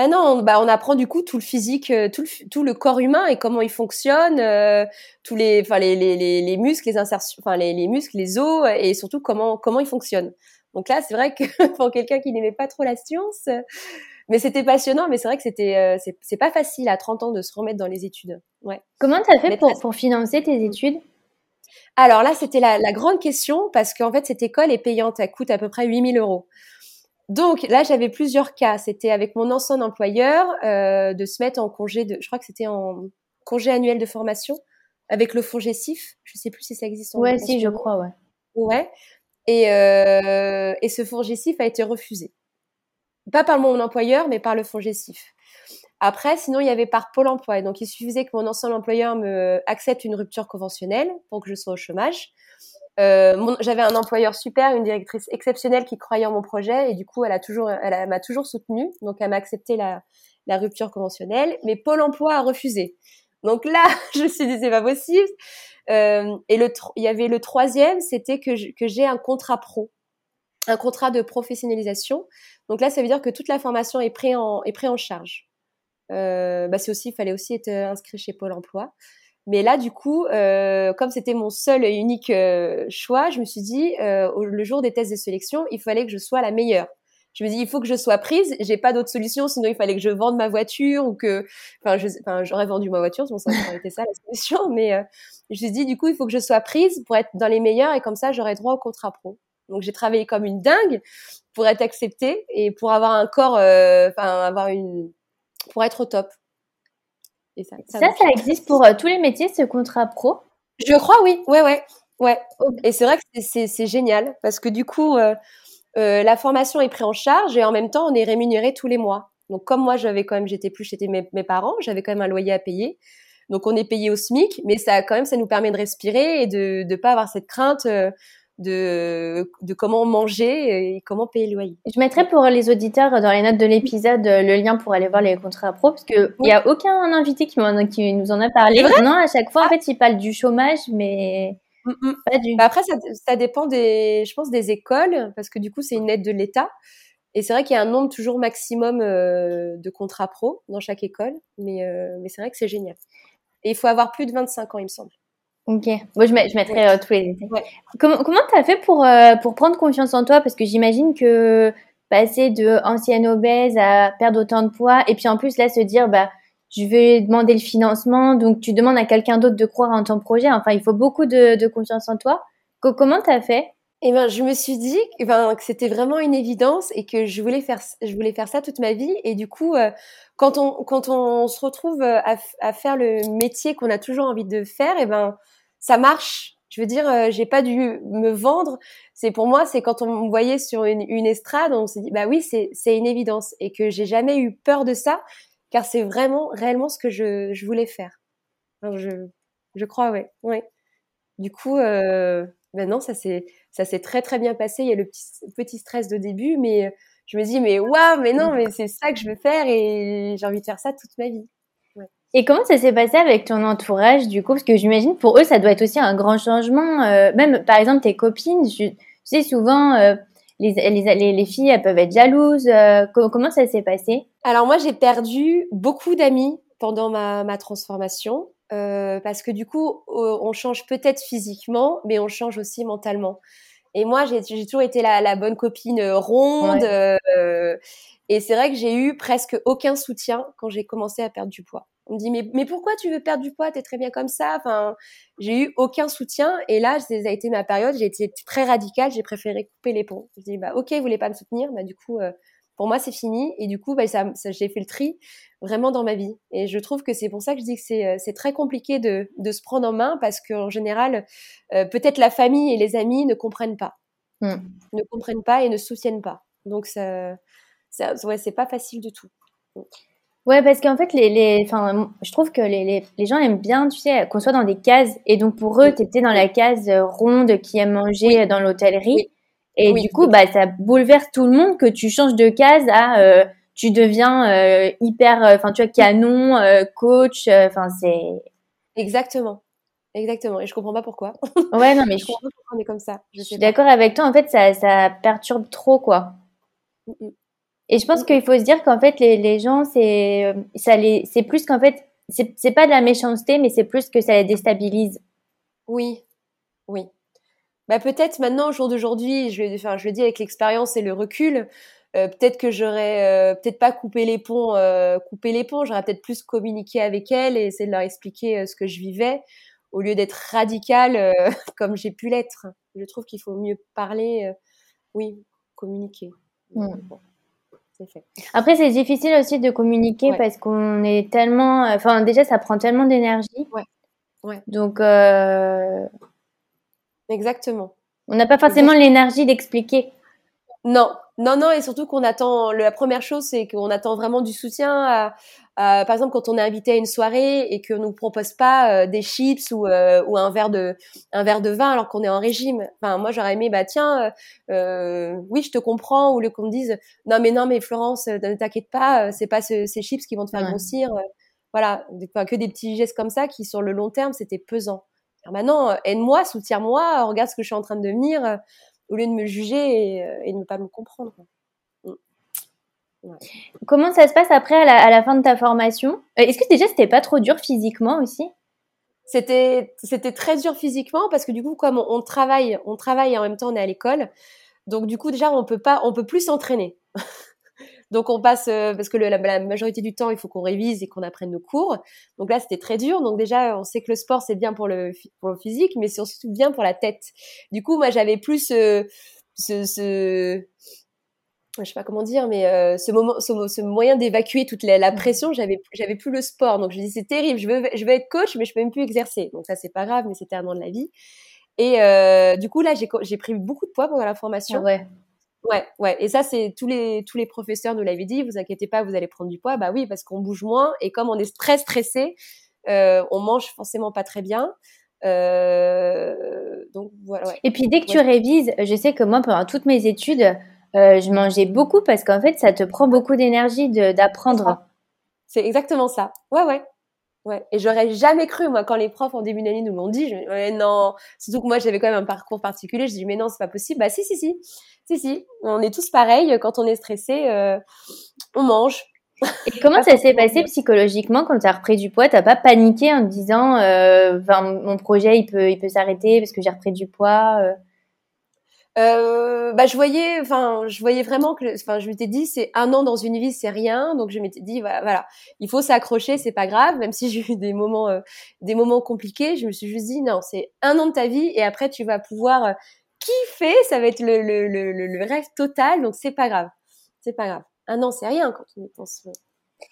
Ah non, bah on apprend du coup tout le physique, euh, tout le, tout le corps humain et comment il fonctionne, euh, tous les, enfin les, les, les, les, muscles, les insertions, enfin les, les muscles, les os et surtout comment comment ils fonctionnent. Donc là, c'est vrai que pour quelqu'un qui n'aimait pas trop la science, mais c'était passionnant. Mais c'est vrai que c'était euh, c'est pas facile à 30 ans de se remettre dans les études. Ouais. Comment tu as fait pour, pour financer tes études? Alors là, c'était la, grande question parce qu'en fait, cette école est payante. Elle coûte à peu près 8000 euros. Donc là, j'avais plusieurs cas. C'était avec mon ancien employeur euh, de se mettre en congé de, je crois que c'était en congé annuel de formation avec le fonds Gessif. Je sais plus si ça existe. En ouais, si, je crois, ouais. Ouais. Et, euh, et ce fonds Gessif a été refusé. Pas par mon employeur, mais par le fonds Gessif. Après, sinon, il y avait par Pôle emploi. donc, il suffisait que mon ancien employeur me accepte une rupture conventionnelle pour que je sois au chômage. Euh, J'avais un employeur super, une directrice exceptionnelle qui croyait en mon projet et du coup, elle a toujours, elle m'a toujours soutenue. Donc, elle m'a accepté la, la rupture conventionnelle, mais Pôle emploi a refusé. Donc là, je me suis dit, c'est pas possible. Euh, et il y avait le troisième, c'était que j'ai un contrat pro, un contrat de professionnalisation. Donc là, ça veut dire que toute la formation est prise en, pris en charge. Euh, bah c'est aussi, il fallait aussi être euh, inscrit chez Pôle Emploi. Mais là, du coup, euh, comme c'était mon seul et unique euh, choix, je me suis dit, euh, le jour des tests de sélection, il fallait que je sois la meilleure. Je me dis, il faut que je sois prise. J'ai pas d'autre solution, sinon il fallait que je vende ma voiture ou que, enfin, j'aurais vendu ma voiture, bon, ça aurait été ça la solution. Mais je me suis dit, du coup, il faut que je sois prise pour être dans les meilleurs et comme ça, j'aurais droit au contrat pro. Donc j'ai travaillé comme une dingue pour être acceptée et pour avoir un corps, enfin, avoir une pour être au top. Et ça, ça, ça, existe pour euh, tous les métiers, ce contrat pro? Je crois, oui. Ouais, ouais. Ouais. Et c'est vrai que c'est génial parce que du coup, euh, la formation est prise en charge et en même temps, on est rémunéré tous les mois. Donc, comme moi, j'avais quand même, j'étais plus chez mes, mes parents, j'avais quand même un loyer à payer. Donc, on est payé au SMIC, mais ça, quand même, ça nous permet de respirer et de ne pas avoir cette crainte de, de comment manger et comment payer le loyer. Je mettrai pour les auditeurs dans les notes de l'épisode le lien pour aller voir les contrats pro parce qu'il n'y a aucun invité qui, qui, nous en a parlé. Non, à chaque fois, en ah. fait, il parle du chômage, mais mm, mm. pas du. Bah après, ça, ça, dépend des, je pense, des écoles parce que du coup, c'est une aide de l'État. Et c'est vrai qu'il y a un nombre toujours maximum euh, de contrats pro dans chaque école, mais, euh, mais c'est vrai que c'est génial. Et il faut avoir plus de 25 ans, il me semble. Ok. Moi, je, je mettrai euh, tous les détails. Comment comment t'as fait pour euh, pour prendre confiance en toi? Parce que j'imagine que passer de ancienne obèse à perdre autant de poids, et puis en plus là se dire bah je vais demander le financement, donc tu demandes à quelqu'un d'autre de croire en ton projet. Enfin, il faut beaucoup de, de confiance en toi. comment t'as fait? Eh ben, je me suis dit eh ben, que c'était vraiment une évidence et que je voulais faire, je voulais faire ça toute ma vie. Et du coup, euh, quand on, quand on se retrouve à, à faire le métier qu'on a toujours envie de faire, eh ben, ça marche. Je veux dire, euh, j'ai pas dû me vendre. C'est pour moi, c'est quand on me voyait sur une, une estrade, on s'est dit, bah oui, c'est une évidence et que j'ai jamais eu peur de ça, car c'est vraiment réellement ce que je, voulais faire. je crois, ouais, ouais. Du coup, euh, maintenant ça s'est ça s'est très très bien passé. Il y a le petit petit stress de début, mais je me dis mais waouh, mais non, mais c'est ça que je veux faire et j'ai envie de faire ça toute ma vie. Et comment ça s'est passé avec ton entourage du coup? Parce que j'imagine pour eux ça doit être aussi un grand changement. Euh, même par exemple tes copines, tu sais souvent euh, les, les, les, filles elles peuvent être jalouses. Euh, comment ça s'est passé? Alors moi j'ai perdu beaucoup d'amis pendant ma, ma transformation parce que du coup on change peut-être physiquement mais on change aussi mentalement. Et moi j'ai toujours été la, la bonne copine ronde. et c'est vrai que j'ai eu presque aucun soutien quand j'ai commencé à perdre du poids. On me dit mais, mais pourquoi tu veux perdre du poids? T'es très bien comme ça. Enfin, j'ai eu aucun soutien et là, ça a été ma période. J'ai été très radicale. J'ai préféré couper les ponts. Je dis bah ok, vous voulez pas me soutenir, bah du coup euh, pour moi c'est fini et du coup bah, ça, j'ai fait le tri vraiment dans ma vie et je trouve que c'est pour ça que je dis que c'est euh, c'est très compliqué de de se prendre en main parce qu'en général euh, peut-être la famille et les amis ne comprennent pas, mmh. ne comprennent pas et ne soutiennent pas. Donc ça, ça ouais c'est pas facile du tout. Ouais, parce qu'en fait, les, les, enfin, je trouve que les, les, les, gens aiment bien, tu sais, qu'on soit dans des cases. Et donc, pour eux, tu étais dans la case euh, ronde qui aime manger dans l'hôtellerie. Et du coup, bah, ça bouleverse tout le monde que tu changes de case à euh, tu deviens euh, hyper, enfin, tu vois, canon, coach. Enfin, c'est. Exactement. Exactement. Et je comprends pas pourquoi. Ouais, non, mais je, comprends pas pourquoi on est comme ça. Je, suis d'accord avec toi. En fait, ça, ça perturbe trop, quoi. Mm, mm. Et je pense qu'il faut se dire qu'en fait, les, les gens, c'est euh, ça les, c'est plus qu'en fait, c'est pas de la méchanceté, mais c'est plus que ça les déstabilise. Oui, oui. Bah peut-être maintenant, au jour d'aujourd'hui, je, enfin, je le dis avec l'expérience et le recul, euh, peut-être que j'aurais euh, peut-être pas coupé les ponts, euh, coupé les ponts, j'aurais peut-être plus communiqué avec elles et essayé de leur expliquer ce que je vivais au lieu d'être radicale comme j'ai pu l'être. Je trouve qu'il faut mieux parler, oui, communiquer. Mmh. Après, c'est difficile aussi de communiquer parce qu'on est tellement. Enfin, déjà, ça prend tellement d'énergie. Ouais. ouais. Donc. Euh... Exactement. On n'a pas forcément l'énergie d'expliquer. Non, non, non, et surtout qu'on attend. La première chose, c'est qu'on attend vraiment du soutien à, euh, par exemple, quand on est invité à une soirée et qu'on nous propose pas euh, des chips ou, euh, ou un verre de un verre de vin alors qu'on est en régime. Enfin, moi j'aurais aimé, bah tiens, oui, je te comprends, ou le qu'on me dise, non mais non mais Florence, ne t'inquiète pas, c'est pas ces chips qui vont te faire grossir. voilà, que des petits gestes comme ça qui sur le long terme c'était pesant. Maintenant, aide-moi, soutiens-moi, regarde ce que je suis en train de devenir, au lieu de me juger et, et de ne pas me comprendre. Comment ça se passe après à la, fin de ta formation? Euh, Est-ce que déjà c'était pas trop dur physiquement aussi? C'était c'était très dur physiquement parce que du coup comme on, travaille on travaille et en même temps on est à l'école. Donc du coup déjà on peut pas on peut plus s'entraîner donc on passe euh, parce que la, majorité du temps il faut qu'on révise et qu'on apprenne nos cours donc là c'était très dur donc déjà on sait que le sport c'est bien pour le pour le physique mais c'est surtout bien pour la tête du coup moi j'avais plus euh, ce, ce je sais pas comment dire, mais euh, ce moment, ce, moyen d'évacuer toute la, mmh. pression, j'avais, j'avais plus le sport. Donc je dis c'est terrible, je veux, je veux être coach, mais je peux même plus exercer. Donc ça c'est pas grave, mais c'était un an de la vie. Et euh, du coup là, j'ai, j'ai pris beaucoup de poids pendant la formation. Ouais. Ouais, ouais. Et ça, c'est tous les tous les professeurs nous l'avaient dit. Vous inquiétez pas, vous allez prendre du poids. Bah oui, parce qu'on bouge moins et comme on est très stressé, euh, on mange forcément pas très bien. Euh, donc voilà. Et puis dès que tu révises, je sais que moi pendant toutes mes études, euh, je mangeais beaucoup parce qu'en fait ça te prend beaucoup d'énergie d'apprendre. C'est exactement ça. Ouais ouais. Ouais. Et j'aurais jamais cru, moi, quand les profs en début d'année nous l'ont dit, je ouais, non. Surtout que moi, j'avais quand même un parcours particulier. Je dis, mais non, c'est pas possible. Bah, si, si, si. Si, si. On est tous pareils. Quand on est stressé, euh, on mange. Et comment ça s'est passé psychologiquement quand tu as repris du poids? T'as pas paniqué en te disant, euh, mon projet, il peut, il peut s'arrêter parce que j'ai repris du poids euh? Euh, bah, je voyais, enfin, je voyais vraiment que, enfin, je m'étais dit, c'est un an dans une vie, c'est rien. Donc, je m'étais dit, voilà, voilà il faut s'accrocher, c'est pas grave. Même si j'ai eu des moments, euh, des moments compliqués, je me suis juste dit, non, c'est un an de ta vie et après, tu vas pouvoir euh, kiffer. Ça va être le, le, le, le rêve total. Donc, c'est pas grave. C'est pas grave. Un an, c'est rien quand on est dans,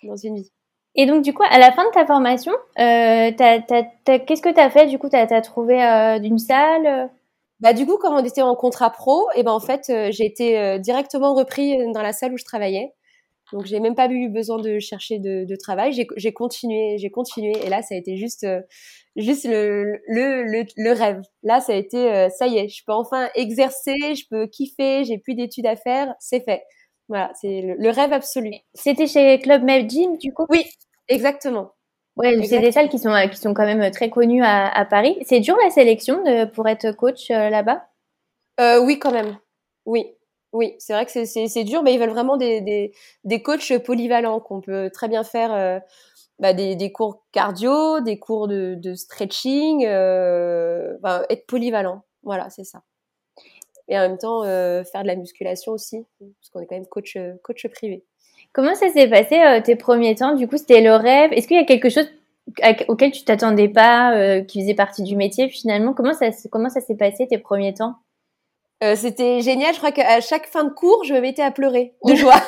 dans une vie. Et donc, du coup, à la fin de ta formation, euh, qu'est-ce que tu as fait? Du coup, tu as, trouvé euh, une salle bah du coup, quand on était en contrat pro, et eh ben en fait, euh, j'ai été euh, directement repris dans la salle où je travaillais. Donc j'ai même pas eu besoin de chercher de, de travail. J'ai continué, j'ai continué, et là ça a été juste, euh, juste le, le, le, le, rêve. Là ça a été, ça y est, je peux enfin exercer, je peux kiffer, j'ai plus d'études à faire, c'est fait. Voilà, c'est le, rêve absolu. C'était chez Club Med Gym du coup? Oui, exactement. Ouais, c'est des salles qui sont, qui sont quand même très connues à, à Paris. C'est dur la sélection de, pour être coach euh, là-bas? Euh, Oui, quand même. Oui. Oui, c'est vrai que c'est dur, mais ils veulent vraiment des, des, des coachs polyvalents qu'on peut très bien faire euh, bah, des, des, cours cardio, des cours de, de stretching, euh, être polyvalent. Voilà, c'est ça. Et en même temps, euh, faire de la musculation aussi, parce qu'on est quand même coach, coach privé. Comment ça s'est passé euh, tes premiers temps? Du coup, c'était le rêve. Est-ce qu'il y a quelque chose auquel tu t'attendais pas, euh, qui faisait partie du métier finalement? Comment ça, comment ça s'est passé tes premiers temps? Euh, C'était génial. Je crois qu'à chaque fin de cours, je me mettais à pleurer de joie.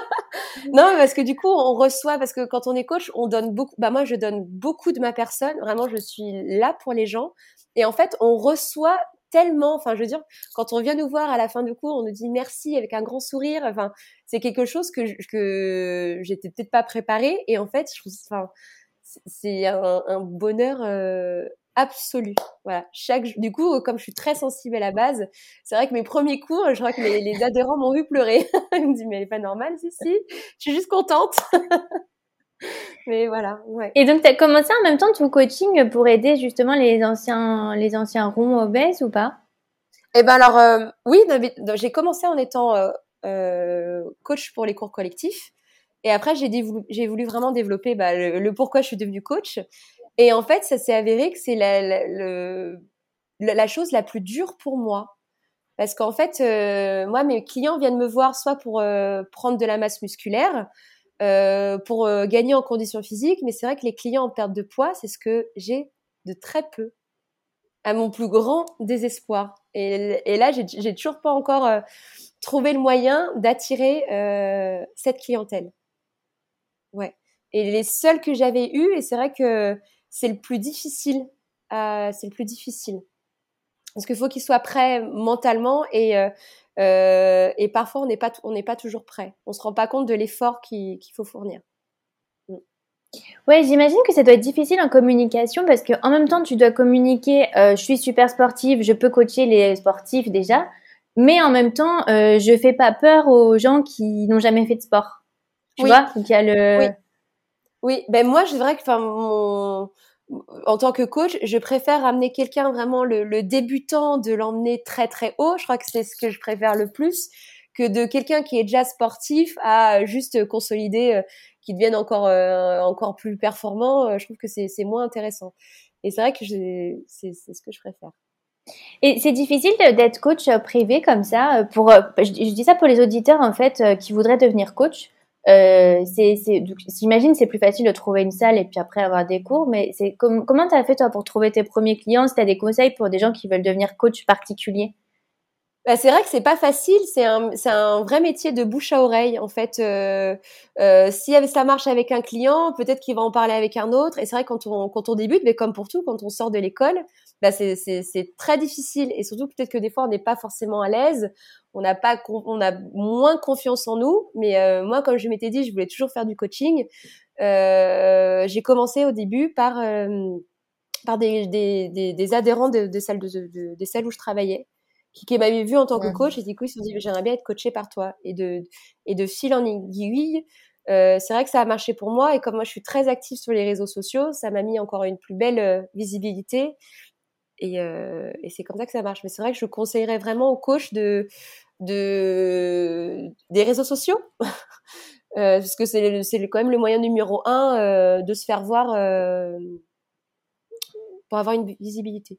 non, parce que du coup, on reçoit, parce que quand on est coach, on donne beaucoup. Bah moi, je donne beaucoup de ma personne. Vraiment, je suis là pour les gens. Et en fait, on reçoit tellement, enfin, je veux dire, quand on vient nous voir à la fin du cours, on nous dit merci avec un grand sourire. Enfin, c'est quelque chose que que j'étais peut-être pas préparée. Et en fait, je trouve, enfin, c'est un, bonheur euh, absolu. Voilà. Chaque, du coup, comme je suis très sensible à la base, c'est vrai que mes premiers cours, je crois que les adhérents m'ont vu pleurer. Ils me disent mais elle est pas normale, si si. Je suis juste contente. Mais voilà, ouais. Et donc, tu as commencé en même temps ton coaching pour aider justement les anciens, les anciens ronds obèses ou pas? Eh ben alors, euh, oui, j'ai commencé en étant euh, euh, coach pour les cours collectifs. Et après, j'ai voulu, voulu vraiment développer bah, le, pourquoi je suis devenue coach. Et en fait, ça s'est avéré que c'est la, la, la, chose la plus dure pour moi. Parce qu'en fait, moi, mes clients viennent me voir soit pour prendre de la masse musculaire, euh, pour euh, gagner en conditions physiques. Mais c'est vrai que les clients en perte de poids, c'est ce que j'ai de très peu, à mon plus grand désespoir. Et, et là, j'ai toujours pas encore euh, trouvé le moyen d'attirer cette clientèle. Ouais. Et les seuls que j'avais eus, et c'est vrai que c'est le plus difficile. c'est le plus difficile. Parce qu'il faut qu'ils soient prêts mentalement et euh, et parfois, on n'est pas, on n'est pas toujours prêt. On se rend pas compte de l'effort qu'il faut fournir. Mm. Ouais, j'imagine que ça doit être difficile en communication parce qu'en même temps, tu dois communiquer euh, je suis super sportive, je peux coacher les sportifs déjà, mais en même temps, euh, je fais pas peur aux gens qui n'ont jamais fait de sport. Tu vois Donc il y a le. Oui. oui. ben moi, c'est vrai que enfin, mon en tant que coach, je préfère amener quelqu'un vraiment le, débutant, de l'emmener très très haut. Je crois que c'est ce que je préfère le plus que de quelqu'un qui est déjà sportif à juste consolider, euh, qui devienne encore euh, encore plus performant. Euh, je trouve que c'est moins intéressant. Et c'est vrai que c'est ce que je préfère. Et c'est difficile d'être coach privé comme ça. Pour, je, dis ça pour les auditeurs en fait qui voudraient devenir coach. Euh, j'imagine c'est plus facile de trouver une salle et puis après avoir des cours, mais c'est comment tu as fait toi pour trouver tes premiers clients? Si tu as des conseils pour des gens qui veulent devenir coach particulier? Bah, c'est vrai que c'est pas facile. C'est un, un vrai métier de bouche à oreille. En fait, euh, euh, si ça marche avec un client, peut-être qu'il va en parler avec un autre. Et c'est vrai quand on quand on débute, mais comme pour tout, quand on sort de l'école, bah c'est c'est c'est très difficile. Et surtout peut-être que des fois on n'est pas forcément à l'aise. On n'a pas on a moins confiance en nous. Mais euh, moi, comme je m'étais dit, je voulais toujours faire du coaching. Euh, j'ai commencé au début par euh, par des, des, des, des adhérents de, de salles de, de, des salles où je travaillais qui, qui m'avait vu en tant que coach et du coup ils se sont dit j'aimerais bien être coaché par toi et de et de fil en aiguille euh, c'est vrai que ça a marché pour moi et comme moi je suis très active sur les réseaux sociaux ça m'a mis encore une plus belle euh, visibilité et, euh, et c'est comme ça que ça marche mais c'est vrai que je conseillerais vraiment aux coachs de de des réseaux sociaux euh, parce que c'est c'est quand même le moyen numéro un euh, de se faire voir pour avoir une visibilité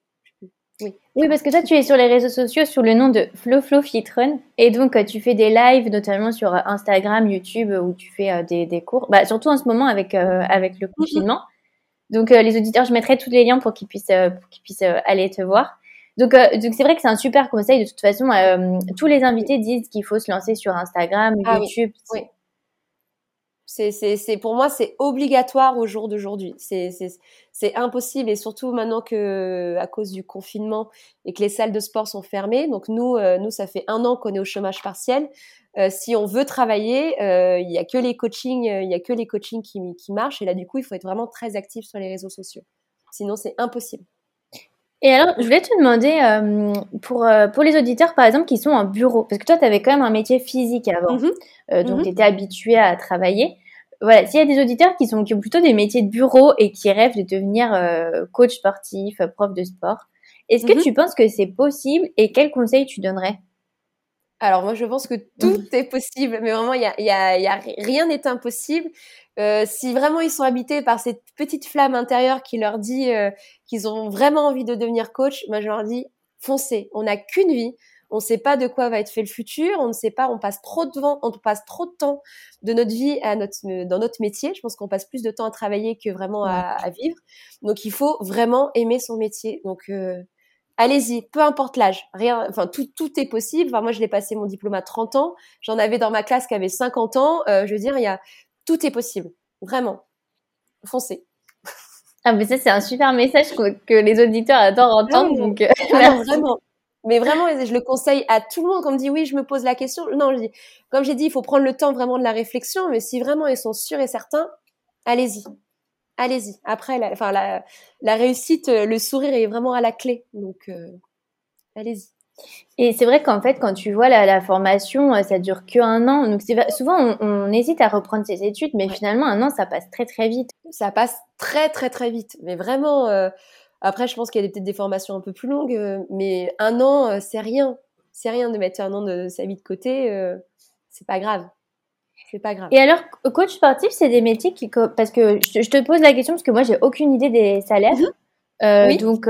oui. oui, parce que toi, tu es sur les réseaux sociaux sous le nom de Flo Flo Fitrun. Et donc, tu fais des lives, notamment sur Instagram, YouTube, où tu fais des, des cours. Bah, surtout en ce moment avec, avec le mhm. confinement. Donc, les auditeurs, je mettrai tous les liens pour qu'ils puissent, pour qu'ils puissent aller te voir. Donc, donc c'est vrai que c'est un super conseil. De toute façon, tous les invités disent qu'il faut se lancer sur Instagram, ah YouTube. oui. C'est, c'est, c'est pour moi, c'est obligatoire au jour d'aujourd'hui. C'est, c'est, c'est impossible et surtout maintenant que à cause du confinement et que les salles de sport sont fermées. Donc nous, euh, nous, ça fait un an qu'on est au chômage partiel. Euh, si on veut travailler, euh, il y a que les coachings, il y a que les coachings qui, qui marchent. Et là, du coup, il faut être vraiment très actif sur les réseaux sociaux. Sinon, c'est impossible. Et alors, je voulais te demander, euh, pour, pour les auditeurs, par exemple, qui sont en bureau, parce que toi, tu avais quand même un métier physique avant, euh, donc mm-hmm. tu étais habitué à travailler voilà, s'il y a des auditeurs qui sont qui ont plutôt des métiers de bureau et qui rêvent de devenir euh, coach sportif, prof de sport, est-ce que mhm. tu penses que c'est possible et quels conseils tu donnerais? Alors moi je pense que tout est possible, mais vraiment il y a, y, a, y a, rien n'est impossible. Euh, si vraiment ils sont habités par cette petite flamme intérieure qui leur dit euh, qu'ils ont vraiment envie de devenir coach, moi je leur dis foncez. On n'a qu'une vie on ne sait pas de quoi va être fait le futur, on ne sait pas, on passe trop de on passe trop de temps de notre vie à notre, dans notre métier. Je pense qu'on passe plus de temps à travailler que vraiment à, vivre. Donc il faut vraiment aimer son métier. Donc euh, allez-y, peu importe l'âge, rien, enfin tout, tout est possible. Enfin, moi je l'ai passé mon diplôme à 30 ans, j'en avais dans ma classe qui avait 50 ans. Euh, je veux dire, il y a tout est possible, vraiment. Foncez. Ah mais ça c'est un super message que, les auditeurs adorent entendre. donc euh, ah vraiment. Mais vraiment, je le conseille à tout le monde. Quand on me dit oui, je me pose la question. Non, je dis, comme j'ai dit, il faut prendre le temps vraiment de la réflexion. Mais si vraiment ils sont sûrs et certains, allez-y. Allez-y. Après, la, enfin, la, la, réussite, euh, le sourire est vraiment à la clé. Donc, euh, allez-y. Et c'est vrai qu'en fait, quand tu vois la, la formation, euh, ça dure que un an. Donc souvent, on, on, hésite à reprendre ses études, mais finalement, un an, ça passe très très vite. Ça passe très très très vite. Mais vraiment, après, je pense qu'il y a peut-être des formations un peu plus longues, mais un an, c'est rien. C'est rien de mettre un an de sa vie de côté. Euh, c'est pas grave. C'est pas grave. Et alors, coach sportif, c'est des métiers qui, parce que je te pose la question parce que moi, j'ai aucune idée des salaires. Mhm. oui. Donc,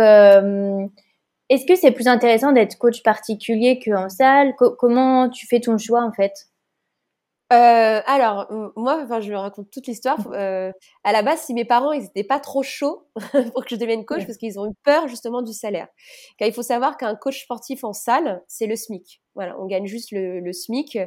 est-ce que c'est plus intéressant d'être coach particulier qu'en salle? Comment tu fais ton choix en fait? Euh, alors, moi, enfin, je raconte toute l'histoire. Euh, à la base, si mes parents, ils n'étaient pas trop chauds pour que je devienne coach, parce qu'ils ont eu peur justement du salaire. Car il faut savoir qu'un coach sportif en salle, c'est le SMIC. Voilà, on gagne juste le, SMIC.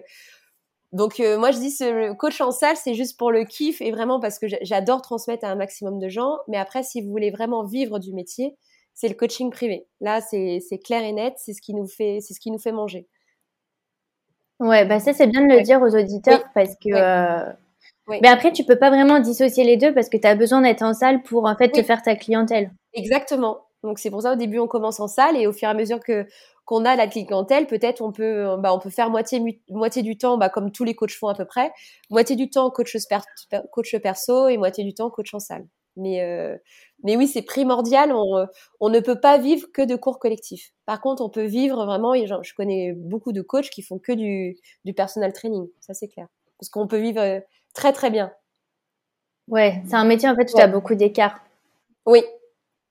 Donc, euh, moi, je dis, ce, le coach en salle, c'est juste pour le kiff et vraiment parce que j'adore transmettre à un maximum de gens. Mais après, si vous voulez vraiment vivre du métier, c'est le coaching privé. Là, c'est clair et net. C'est ce qui nous fait, c'est ce qui nous fait manger. Ouais, bah ça c'est bien de le dire aux auditeurs parce que. Euh, mais après, tu peux pas vraiment dissocier les deux parce que tu as besoin d'être en salle pour en fait te faire ta clientèle. Exactement. Donc c'est pour ça au début on commence en salle et au fur et à mesure que qu'on a la clientèle, peut-être on peut bah, on peut faire moitié moitié du temps bah, comme tous les coachs font à peu près, moitié du temps coach coach perso et moitié du temps coach en salle. Mais, euh, mais oui, c'est primordial. On, on, ne peut pas vivre que de cours collectifs. Par contre, on peut vivre vraiment. Et je connais beaucoup de coachs qui font que du, du personal training. Ça, c'est clair. Parce qu'on peut vivre euh, très, très bien. Ouais, c'est un métier en fait où tu as beaucoup d'écart. Oui,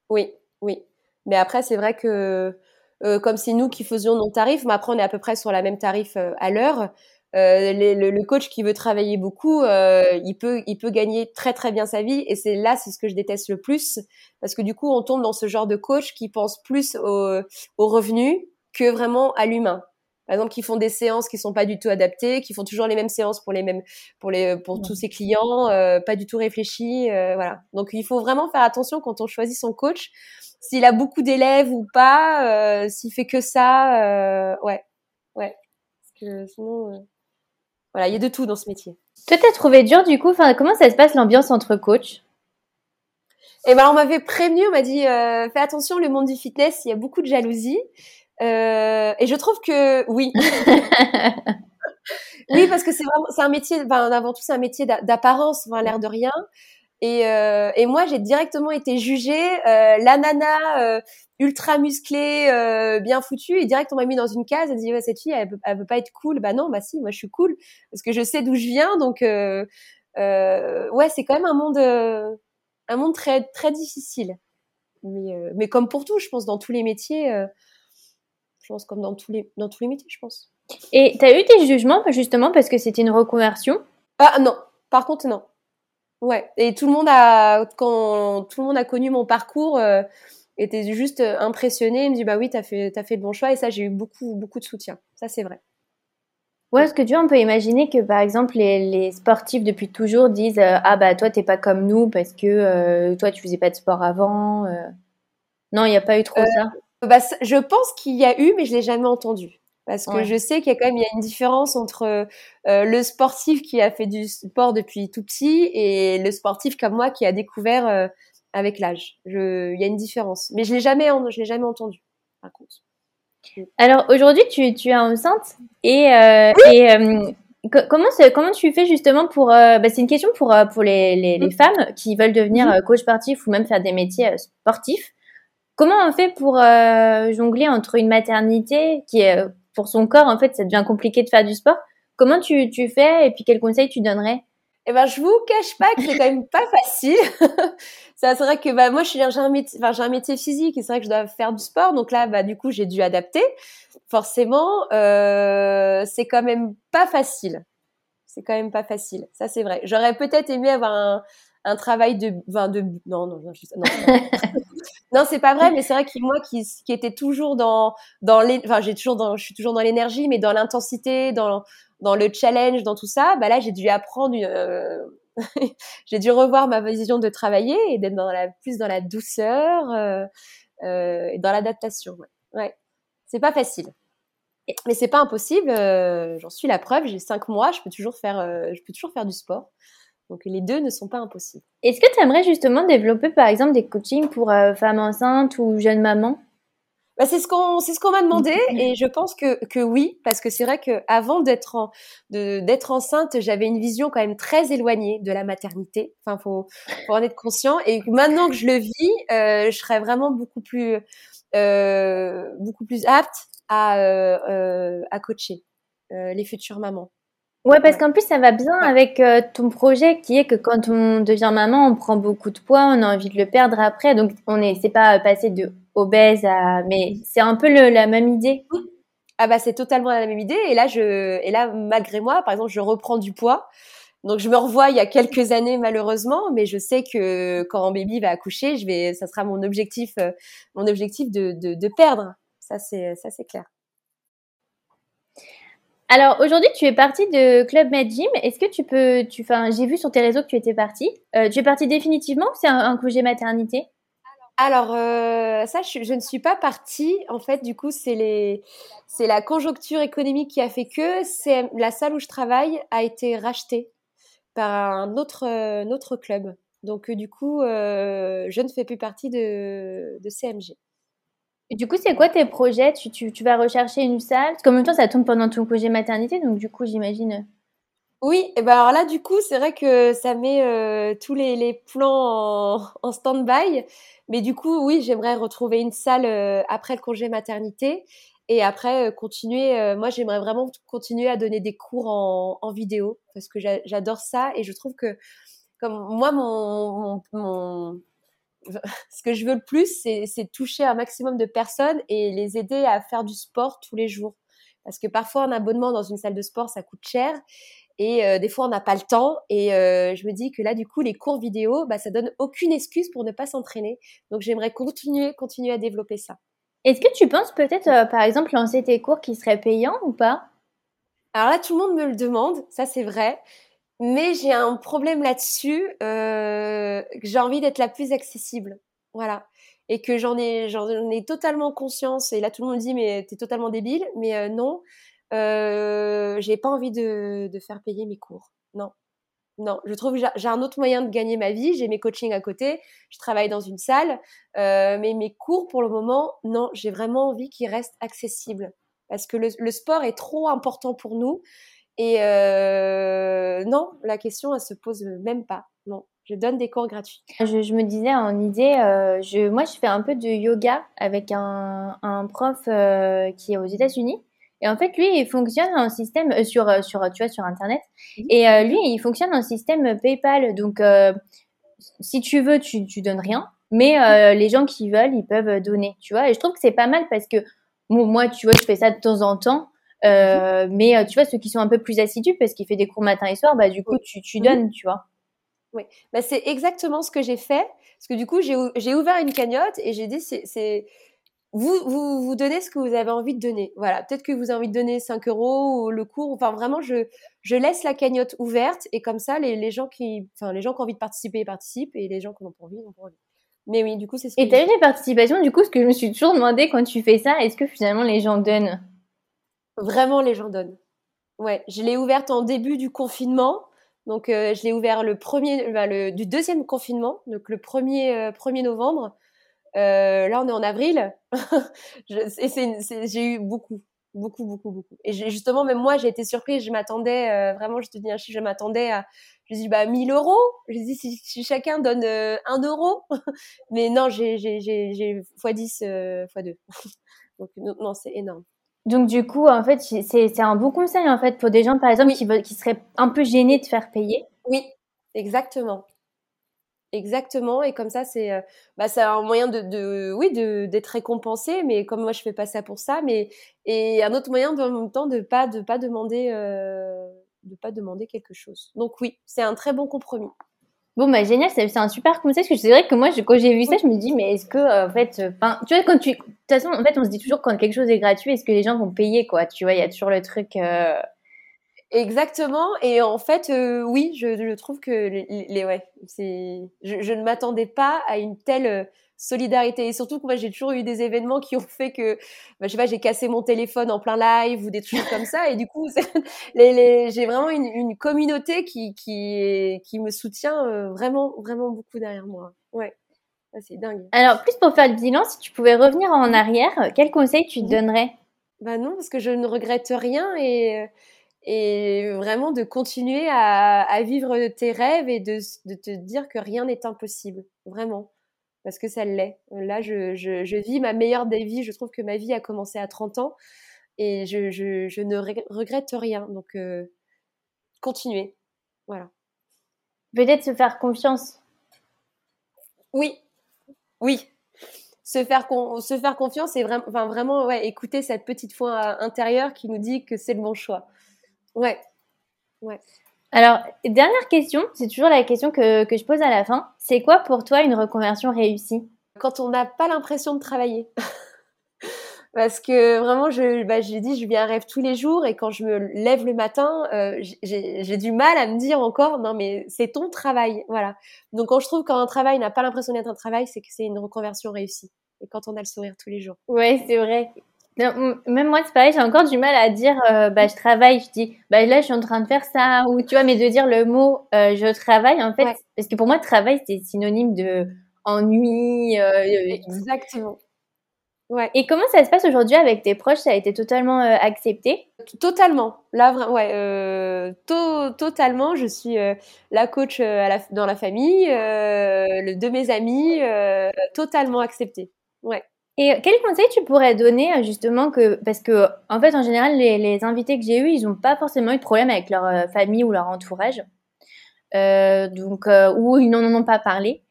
oui, oui. Mais après, c'est vrai que euh, comme c'est nous qui faisions nos tarifs, mais après, on est à peu près sur la même tarif euh, à l'heure. Euh, le, coach qui veut travailler beaucoup, il peut il peut gagner très très bien sa vie et c'est là c'est ce que je déteste le plus parce que du coup on tombe dans ce genre de coach qui pense plus au, au revenu que vraiment à l'humain. Par exemple, qui font des séances qui sont pas du tout adaptées, qui font toujours les mêmes séances pour les mêmes, pour les, pour tous ses clients, euh, pas du tout réfléchies, euh, voilà. Donc, il faut vraiment faire attention quand on choisit son coach, s'il a beaucoup d'élèves ou pas, euh, s'il fait que ça, ouais, ouais. Parce que sinon, voilà, il y a de tout dans ce métier. Toi, t'as trouvé dur du coup. Enfin, comment ça se passe l'ambiance entre coachs? Eh ben, on m'avait prévenu, on m'a dit, fais attention, le monde du fitness, il y a beaucoup de jalousie. Euh, et je trouve que oui. oui, parce que c'est vraiment, c'est un métier, enfin, avant tout, c'est un métier d'apparence, enfin, l'air de rien. Et, euh, et moi, j'ai directement été jugée, euh, la nana euh, ultra musclée, euh, bien foutue, et direct on m'a mis dans une case. Elle dit ouais, cette fille, elle elle peut pas être cool. Bah non, bah si, moi je suis cool parce que je sais d'où je viens. Donc ouais, c'est quand même un monde, un monde très très difficile. Mais, mais comme pour tout, je pense dans tous les métiers je pense, comme dans tous les, dans tous les métiers, je pense. Et tu as eu des jugements, justement, parce que c'était une reconversion? Ah non, par contre, non. Ouais, et tout le monde a, quand tout le monde a connu mon parcours, euh, était juste euh, impressionné. Il me dit, bah oui, tu as fait, fait le bon choix. Et ça, j'ai eu beaucoup, beaucoup de soutien. Ça, c'est vrai. Ouais, est-ce que tu vois, on peut imaginer que par exemple les, les sportifs depuis toujours disent euh, ah bah toi t'es pas comme nous parce que toi tu faisais pas de sport avant. Non, il n'y a pas eu trop ça? Bah, je pense qu'il y a eu, mais je l'ai jamais entendu. Parce que je sais qu'il y a quand même il y a une différence entre euh, le sportif qui a fait du sport depuis tout petit et le sportif comme moi qui a découvert euh, avec l'âge. Il y a une différence, mais je l'ai jamais, je l'ai jamais entendu. Par contre. Alors aujourd'hui, tu, tu es enceinte et, euh, et comment comment tu fais justement pour bah, c'est une question pour pour les, les, les, femmes qui veulent devenir coach sportif ou même faire des métiers sportifs. Comment on fait pour euh, jongler entre une maternité qui est pour son corps en fait ça devient compliqué de faire du sport? Comment tu, tu fais et puis quels conseils tu donnerais? Eh ben, je vous cache pas que c'est quand même pas facile. c'est vrai que bah moi, je suis j'ai un métier, enfin, j'ai un métier physique et c'est vrai que je dois faire du sport. Donc là, bah du coup, j'ai dû adapter. Forcément, euh, c'est quand même pas facile. C'est quand même pas facile. Ça, c'est vrai. J'aurais peut-être aimé avoir un, un travail de, enfin, de, non, non, non, non. non c'est pas vrai, mais c'est vrai que moi qui, qui était toujours dans, dans les, enfin, j'ai toujours dans, je suis toujours dans l'énergie, mais dans l'intensité, dans, dans le challenge, dans tout ça, bah là, j'ai dû apprendre, euh, j'ai dû revoir ma vision de travailler et d'être dans la, plus dans la douceur, euh, euh, et dans l'adaptation. Ouais. ouais. C'est pas facile. Mais c'est pas impossible. J'en suis la preuve. J'ai cinq mois. Je peux toujours faire, je peux toujours faire du sport. Donc les deux ne sont pas impossibles. Est-ce que tu aimerais justement développer par exemple des coachings pour euh, femmes enceintes ou jeunes mamans? Bah, c'est ce qu'on c'est ce qu'on m'a demandé et je pense que que oui parce que c'est vrai que avant d'être en, d'être enceinte j'avais une vision quand même très éloignée de la maternité. Enfin faut faut en être conscient et maintenant que je le vis euh, je serais vraiment beaucoup plus euh, beaucoup plus apte à euh, à coacher les futures mamans Ouais, parce qu'en plus, ça va bien avec euh, ton projet qui est que quand on devient maman, on prend beaucoup de poids, on a envie de le perdre après. Donc, on est, c'est pas passer de obèse à, mais c'est un peu la même idée. Ah bah, c'est totalement la même idée. Et là, je, et là, malgré moi, par exemple, je reprends du poids. Donc, je me revois il y a quelques années, malheureusement, mais je sais que quand baby va accoucher, je vais, ça sera mon objectif, euh, mon objectif de, de, de perdre. Ça, c'est, ça, c'est clair. Alors aujourd'hui, tu es partie de Club Med Gym. Est-ce que tu peux, tu, enfin, j'ai vu sur tes réseaux que tu étais partie. Euh, tu es partie définitivement ou c'est un, congé maternité? Alors euh, ça, je, ne suis pas partie. En fait, du coup, c'est les, c'est la conjoncture économique qui a fait que c'est la salle où je travaille a été rachetée par un autre, euh, autre club. Donc du coup, je ne fais plus partie de, de CMG du coup, c'est quoi tes projets? Tu, vas rechercher une salle? Parce qu'en même temps, ça tombe pendant ton congé maternité, donc du coup, j'imagine. Oui, et ben alors là, du coup, c'est vrai que ça met euh, tous les, plans en, stand-by. Mais du coup, oui, j'aimerais retrouver une salle euh, après le congé maternité. Et après, euh, continuer. moi, j'aimerais vraiment continuer à donner des cours en, vidéo parce que j'adore ça. Et je trouve que, comme moi, mon ce que je veux le plus, c'est toucher un maximum de personnes et les aider à faire du sport tous les jours. Parce que parfois, un abonnement dans une salle de sport, ça coûte cher. Et euh, des fois, on n'a pas le temps. Et euh, je me dis que là, du coup, les cours vidéo, bah, ça donne aucune excuse pour ne pas s'entraîner. Donc, j'aimerais continuer, continuer à développer ça. Est-ce que tu penses peut-être, par exemple, lancer tes cours qui seraient payants ou pas? Alors là, tout le monde me le demande, ça c'est vrai. Mais j'ai un problème là-dessus. Euh, j'ai envie d'être la plus accessible. Voilà. Et que j'en ai, j'en ai totalement conscience. Et là, tout le monde dit, mais t'es totalement débile. Mais euh, non, euh, j'ai pas envie de, de, faire payer mes cours. Non. Non, je trouve que j'ai un autre moyen de gagner ma vie. J'ai mes coachings à côté. Je travaille dans une salle. Euh, mais mes cours, pour le moment, non, j'ai vraiment envie qu'ils restent accessibles. Parce que le, le sport est trop important pour nous. Et euh, non, la question, elle se pose même pas. Non, je donne des cours gratuits. Je, je me disais en idée, euh, je, moi, je fais un peu de yoga avec un, un prof euh, qui est aux États-Unis. Et en fait, lui, il fonctionne en système euh, sur, euh, sur, tu vois, sur Internet. Et euh, lui, il fonctionne en système PayPal. Donc, si tu veux, tu, tu donnes rien. Mais les gens qui veulent, ils peuvent donner, tu vois. Et je trouve que c'est pas mal parce que bon, moi, tu vois, je fais ça de temps en temps. Euh, mais euh, tu vois, ceux qui sont un peu plus assidus, parce qu'il fait des cours matin et soir, bah, du coup, tu, tu donnes, tu vois. Oui, bah, c'est exactement ce que j'ai fait. Parce que du coup, j'ai ouvert une cagnotte et j'ai dit, c'est vous, vous, vous donnez ce que vous avez envie de donner. Voilà, peut-être que vous avez envie de donner 5 euros ou le cours. Enfin, vraiment, je, je laisse la cagnotte ouverte et comme ça, les, les gens qui, enfin, les gens qui ont envie de participer, participent et les gens qui n'ont pas envie, n'ont pas envie. Mais oui, du coup, c'est ce que Et t'as eu des participations, du coup, ce que je me suis toujours demandé quand tu fais ça, est-ce que finalement les gens donnent? Vraiment, les gens donnent. Ouais, je l'ai ouverte en début du confinement. Donc, euh, je l'ai ouvert le premier, bah, du deuxième confinement, donc le 1er, 1er novembre. Euh, là, on est en avril. j'ai eu beaucoup, beaucoup, beaucoup, beaucoup. Et justement, même moi, j'ai été surprise. Je m'attendais, euh, vraiment, je te dis un chiffre, je m'attendais à, je dis, bah, 1000 euros. Je dis, si, chacun donne euh, 1 euro. Mais non, j'ai x 10, x 2. Donc, non, c'est énorme. Donc du coup, en fait, c'est un bon conseil en fait pour des gens par exemple qui veulent, qui seraient un peu gênés de faire payer. Oui, exactement. Exactement, et comme ça, c'est euh, bah, un moyen de, de oui d'être récompensé, mais comme moi je fais pas ça pour ça, mais et un autre moyen en même temps de pas de pas demander euh, de pas demander quelque chose. Donc oui, c'est un très bon compromis. Bon, bah, génial, c'est un super conseil, parce que c'est vrai que moi, quand j'ai vu ça, je me dis, mais est-ce que, euh, en fait, enfin, tu vois, quand tu, de toute façon, en fait, on se dit toujours quand quelque chose est gratuit, est-ce que les gens vont payer, quoi, tu vois, il y a toujours le truc, euh... Exactement, et en fait, euh, oui, je, je, trouve que les, les ouais, c'est, je, je, ne m'attendais pas à une telle euh, solidarité. Et surtout que moi, j'ai toujours eu des événements qui ont fait que, bah, je sais pas, j'ai cassé mon téléphone en plein live ou des trucs comme ça. Et du coup, les, les, j'ai vraiment une, une, communauté qui, qui, qui me soutient euh, vraiment, vraiment beaucoup derrière moi. Ouais. C'est dingue. Alors, plus pour faire le bilan, si tu pouvais revenir en arrière, quel conseil tu te donnerais? Bah non, parce que je ne regrette rien et, et vraiment de continuer à, à vivre tes rêves et de, de te dire que rien n'est impossible. Vraiment parce que ça l'est. Là, je, je, je, vis ma meilleure des vies. Je trouve que ma vie a commencé à 30 ans et je, ne regrette rien. Donc, euh, continuer. Voilà. Peut-être se faire confiance. Oui, oui. Se faire, se faire confiance et vraiment, enfin, vraiment ouais, écouter cette petite voix intérieure qui nous dit que c'est le bon choix. Ouais. Ouais. Alors, dernière question, c'est toujours la question que, que, je pose à la fin. C'est quoi pour toi une reconversion réussie? Quand on n'a pas l'impression de travailler. Parce que vraiment, je, bah, j'ai dit, je vis un rêve tous les jours et quand je me lève le matin, euh, j'ai du mal à me dire encore, non mais c'est ton travail, voilà. Donc quand je trouve qu'un travail n'a pas l'impression d'être un travail, c'est que c'est une reconversion réussie. Et quand on a le sourire tous les jours. Ouais, c'est vrai. Non, même moi, c'est pareil, j'ai encore du mal à dire, euh, bah, je travaille. Je dis, bah, là, je suis en train de faire ça. Ou, tu vois, mais de dire le mot, euh, je travaille, en fait, ouais. parce que pour moi, travail, c'est synonyme de ennui. Euh, Exactement. Ouais. Et comment ça se passe aujourd'hui avec tes proches? Ça a été totalement euh, accepté? Totalement. Là, ouais, euh, to totalement. Je suis euh, la coach à la, dans la famille, le, de mes amis, totalement accepté. Ouais. Et quel conseil tu pourrais donner justement que parce que en fait en général les, les invités que j'ai eus ils n'ont pas forcément eu de problème avec leur euh, famille ou leur entourage euh, donc euh, ou ils n'en ont pas parlé.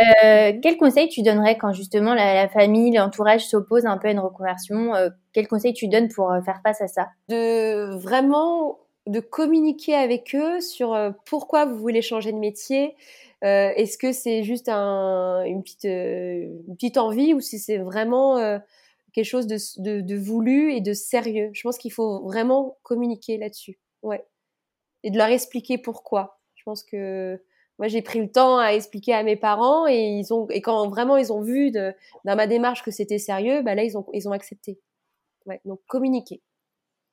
Euh, quel conseil tu donnerais quand justement la, la famille l'entourage s'oppose un peu à une reconversion euh, Quel conseil tu donnes pour euh, faire face à ça? De vraiment de communiquer avec eux sur pourquoi vous voulez changer de métier. Euh, Est-ce que c'est juste un, une, petite, euh, une petite envie ou si c'est vraiment euh, quelque chose de, voulu et de sérieux? Je pense qu'il faut vraiment communiquer là-dessus. Ouais. Et de leur expliquer pourquoi. Je pense que moi j'ai pris le temps à expliquer à mes parents et ils ont et quand vraiment ils ont vu dans ma démarche que c'était sérieux, bah là ils ont ils ont accepté. Ouais, donc communiquer.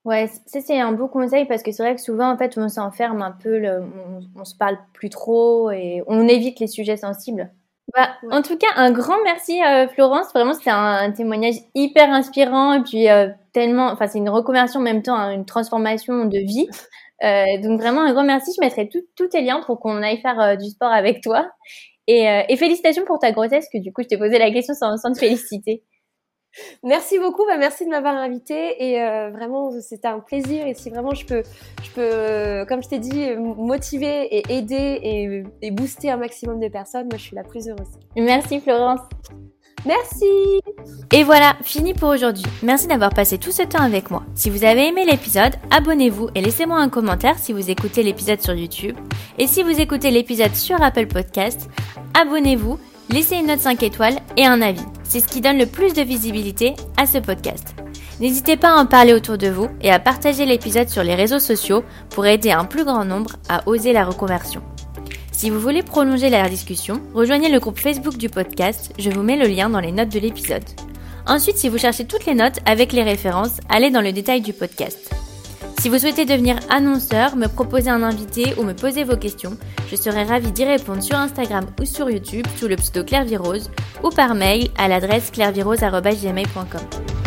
Ouais, ça c'est un beau conseil parce que c'est vrai que souvent en fait on s'enferme un peu, le, on, on, se parle plus trop et on évite les sujets sensibles. Bah, En tout cas, un grand merci euh, Florence. Vraiment, c'était un, témoignage hyper inspirant et puis euh, tellement, enfin c'est une reconversion en même temps, hein, une transformation de vie. Euh, donc vraiment un grand merci. Je mettrai tous tes liens pour qu'on aille faire du sport avec toi. Et, et, félicitations pour ta grossesse, que du coup je t'ai posé la question sans, sans te féliciter. Merci beaucoup, bah merci de m'avoir invité et euh, vraiment c'était un plaisir et si vraiment je peux, je peux, euh, comme je t'ai dit, motiver et aider et, et, booster un maximum de personnes, moi je suis la plus heureuse. Merci Florence. Merci. Et voilà, fini pour aujourd'hui. Merci d'avoir passé tout ce temps avec moi. Si vous avez aimé l'épisode, abonnez-vous et laissez-moi un commentaire si vous écoutez l'épisode sur YouTube. Et si vous écoutez l'épisode sur Apple Podcast, abonnez-vous laissez une note 5 étoiles et un avis. C'est ce qui donne le plus de visibilité à ce podcast. N'hésitez pas à en parler autour de vous et à partager l'épisode sur les réseaux sociaux pour aider un plus grand nombre à oser la reconversion. Si vous voulez prolonger la discussion, rejoignez le groupe Facebook du podcast, je vous mets le lien dans les notes de l'épisode. Ensuite, si vous cherchez toutes les notes avec les références, allez dans le détail du podcast. Si vous souhaitez devenir annonceur, me proposer un invité ou me poser vos questions, je serai ravie d'y répondre sur Instagram ou sur YouTube sous le pseudo Claire ou par mail à l'adresse clairvirose.gmail.com.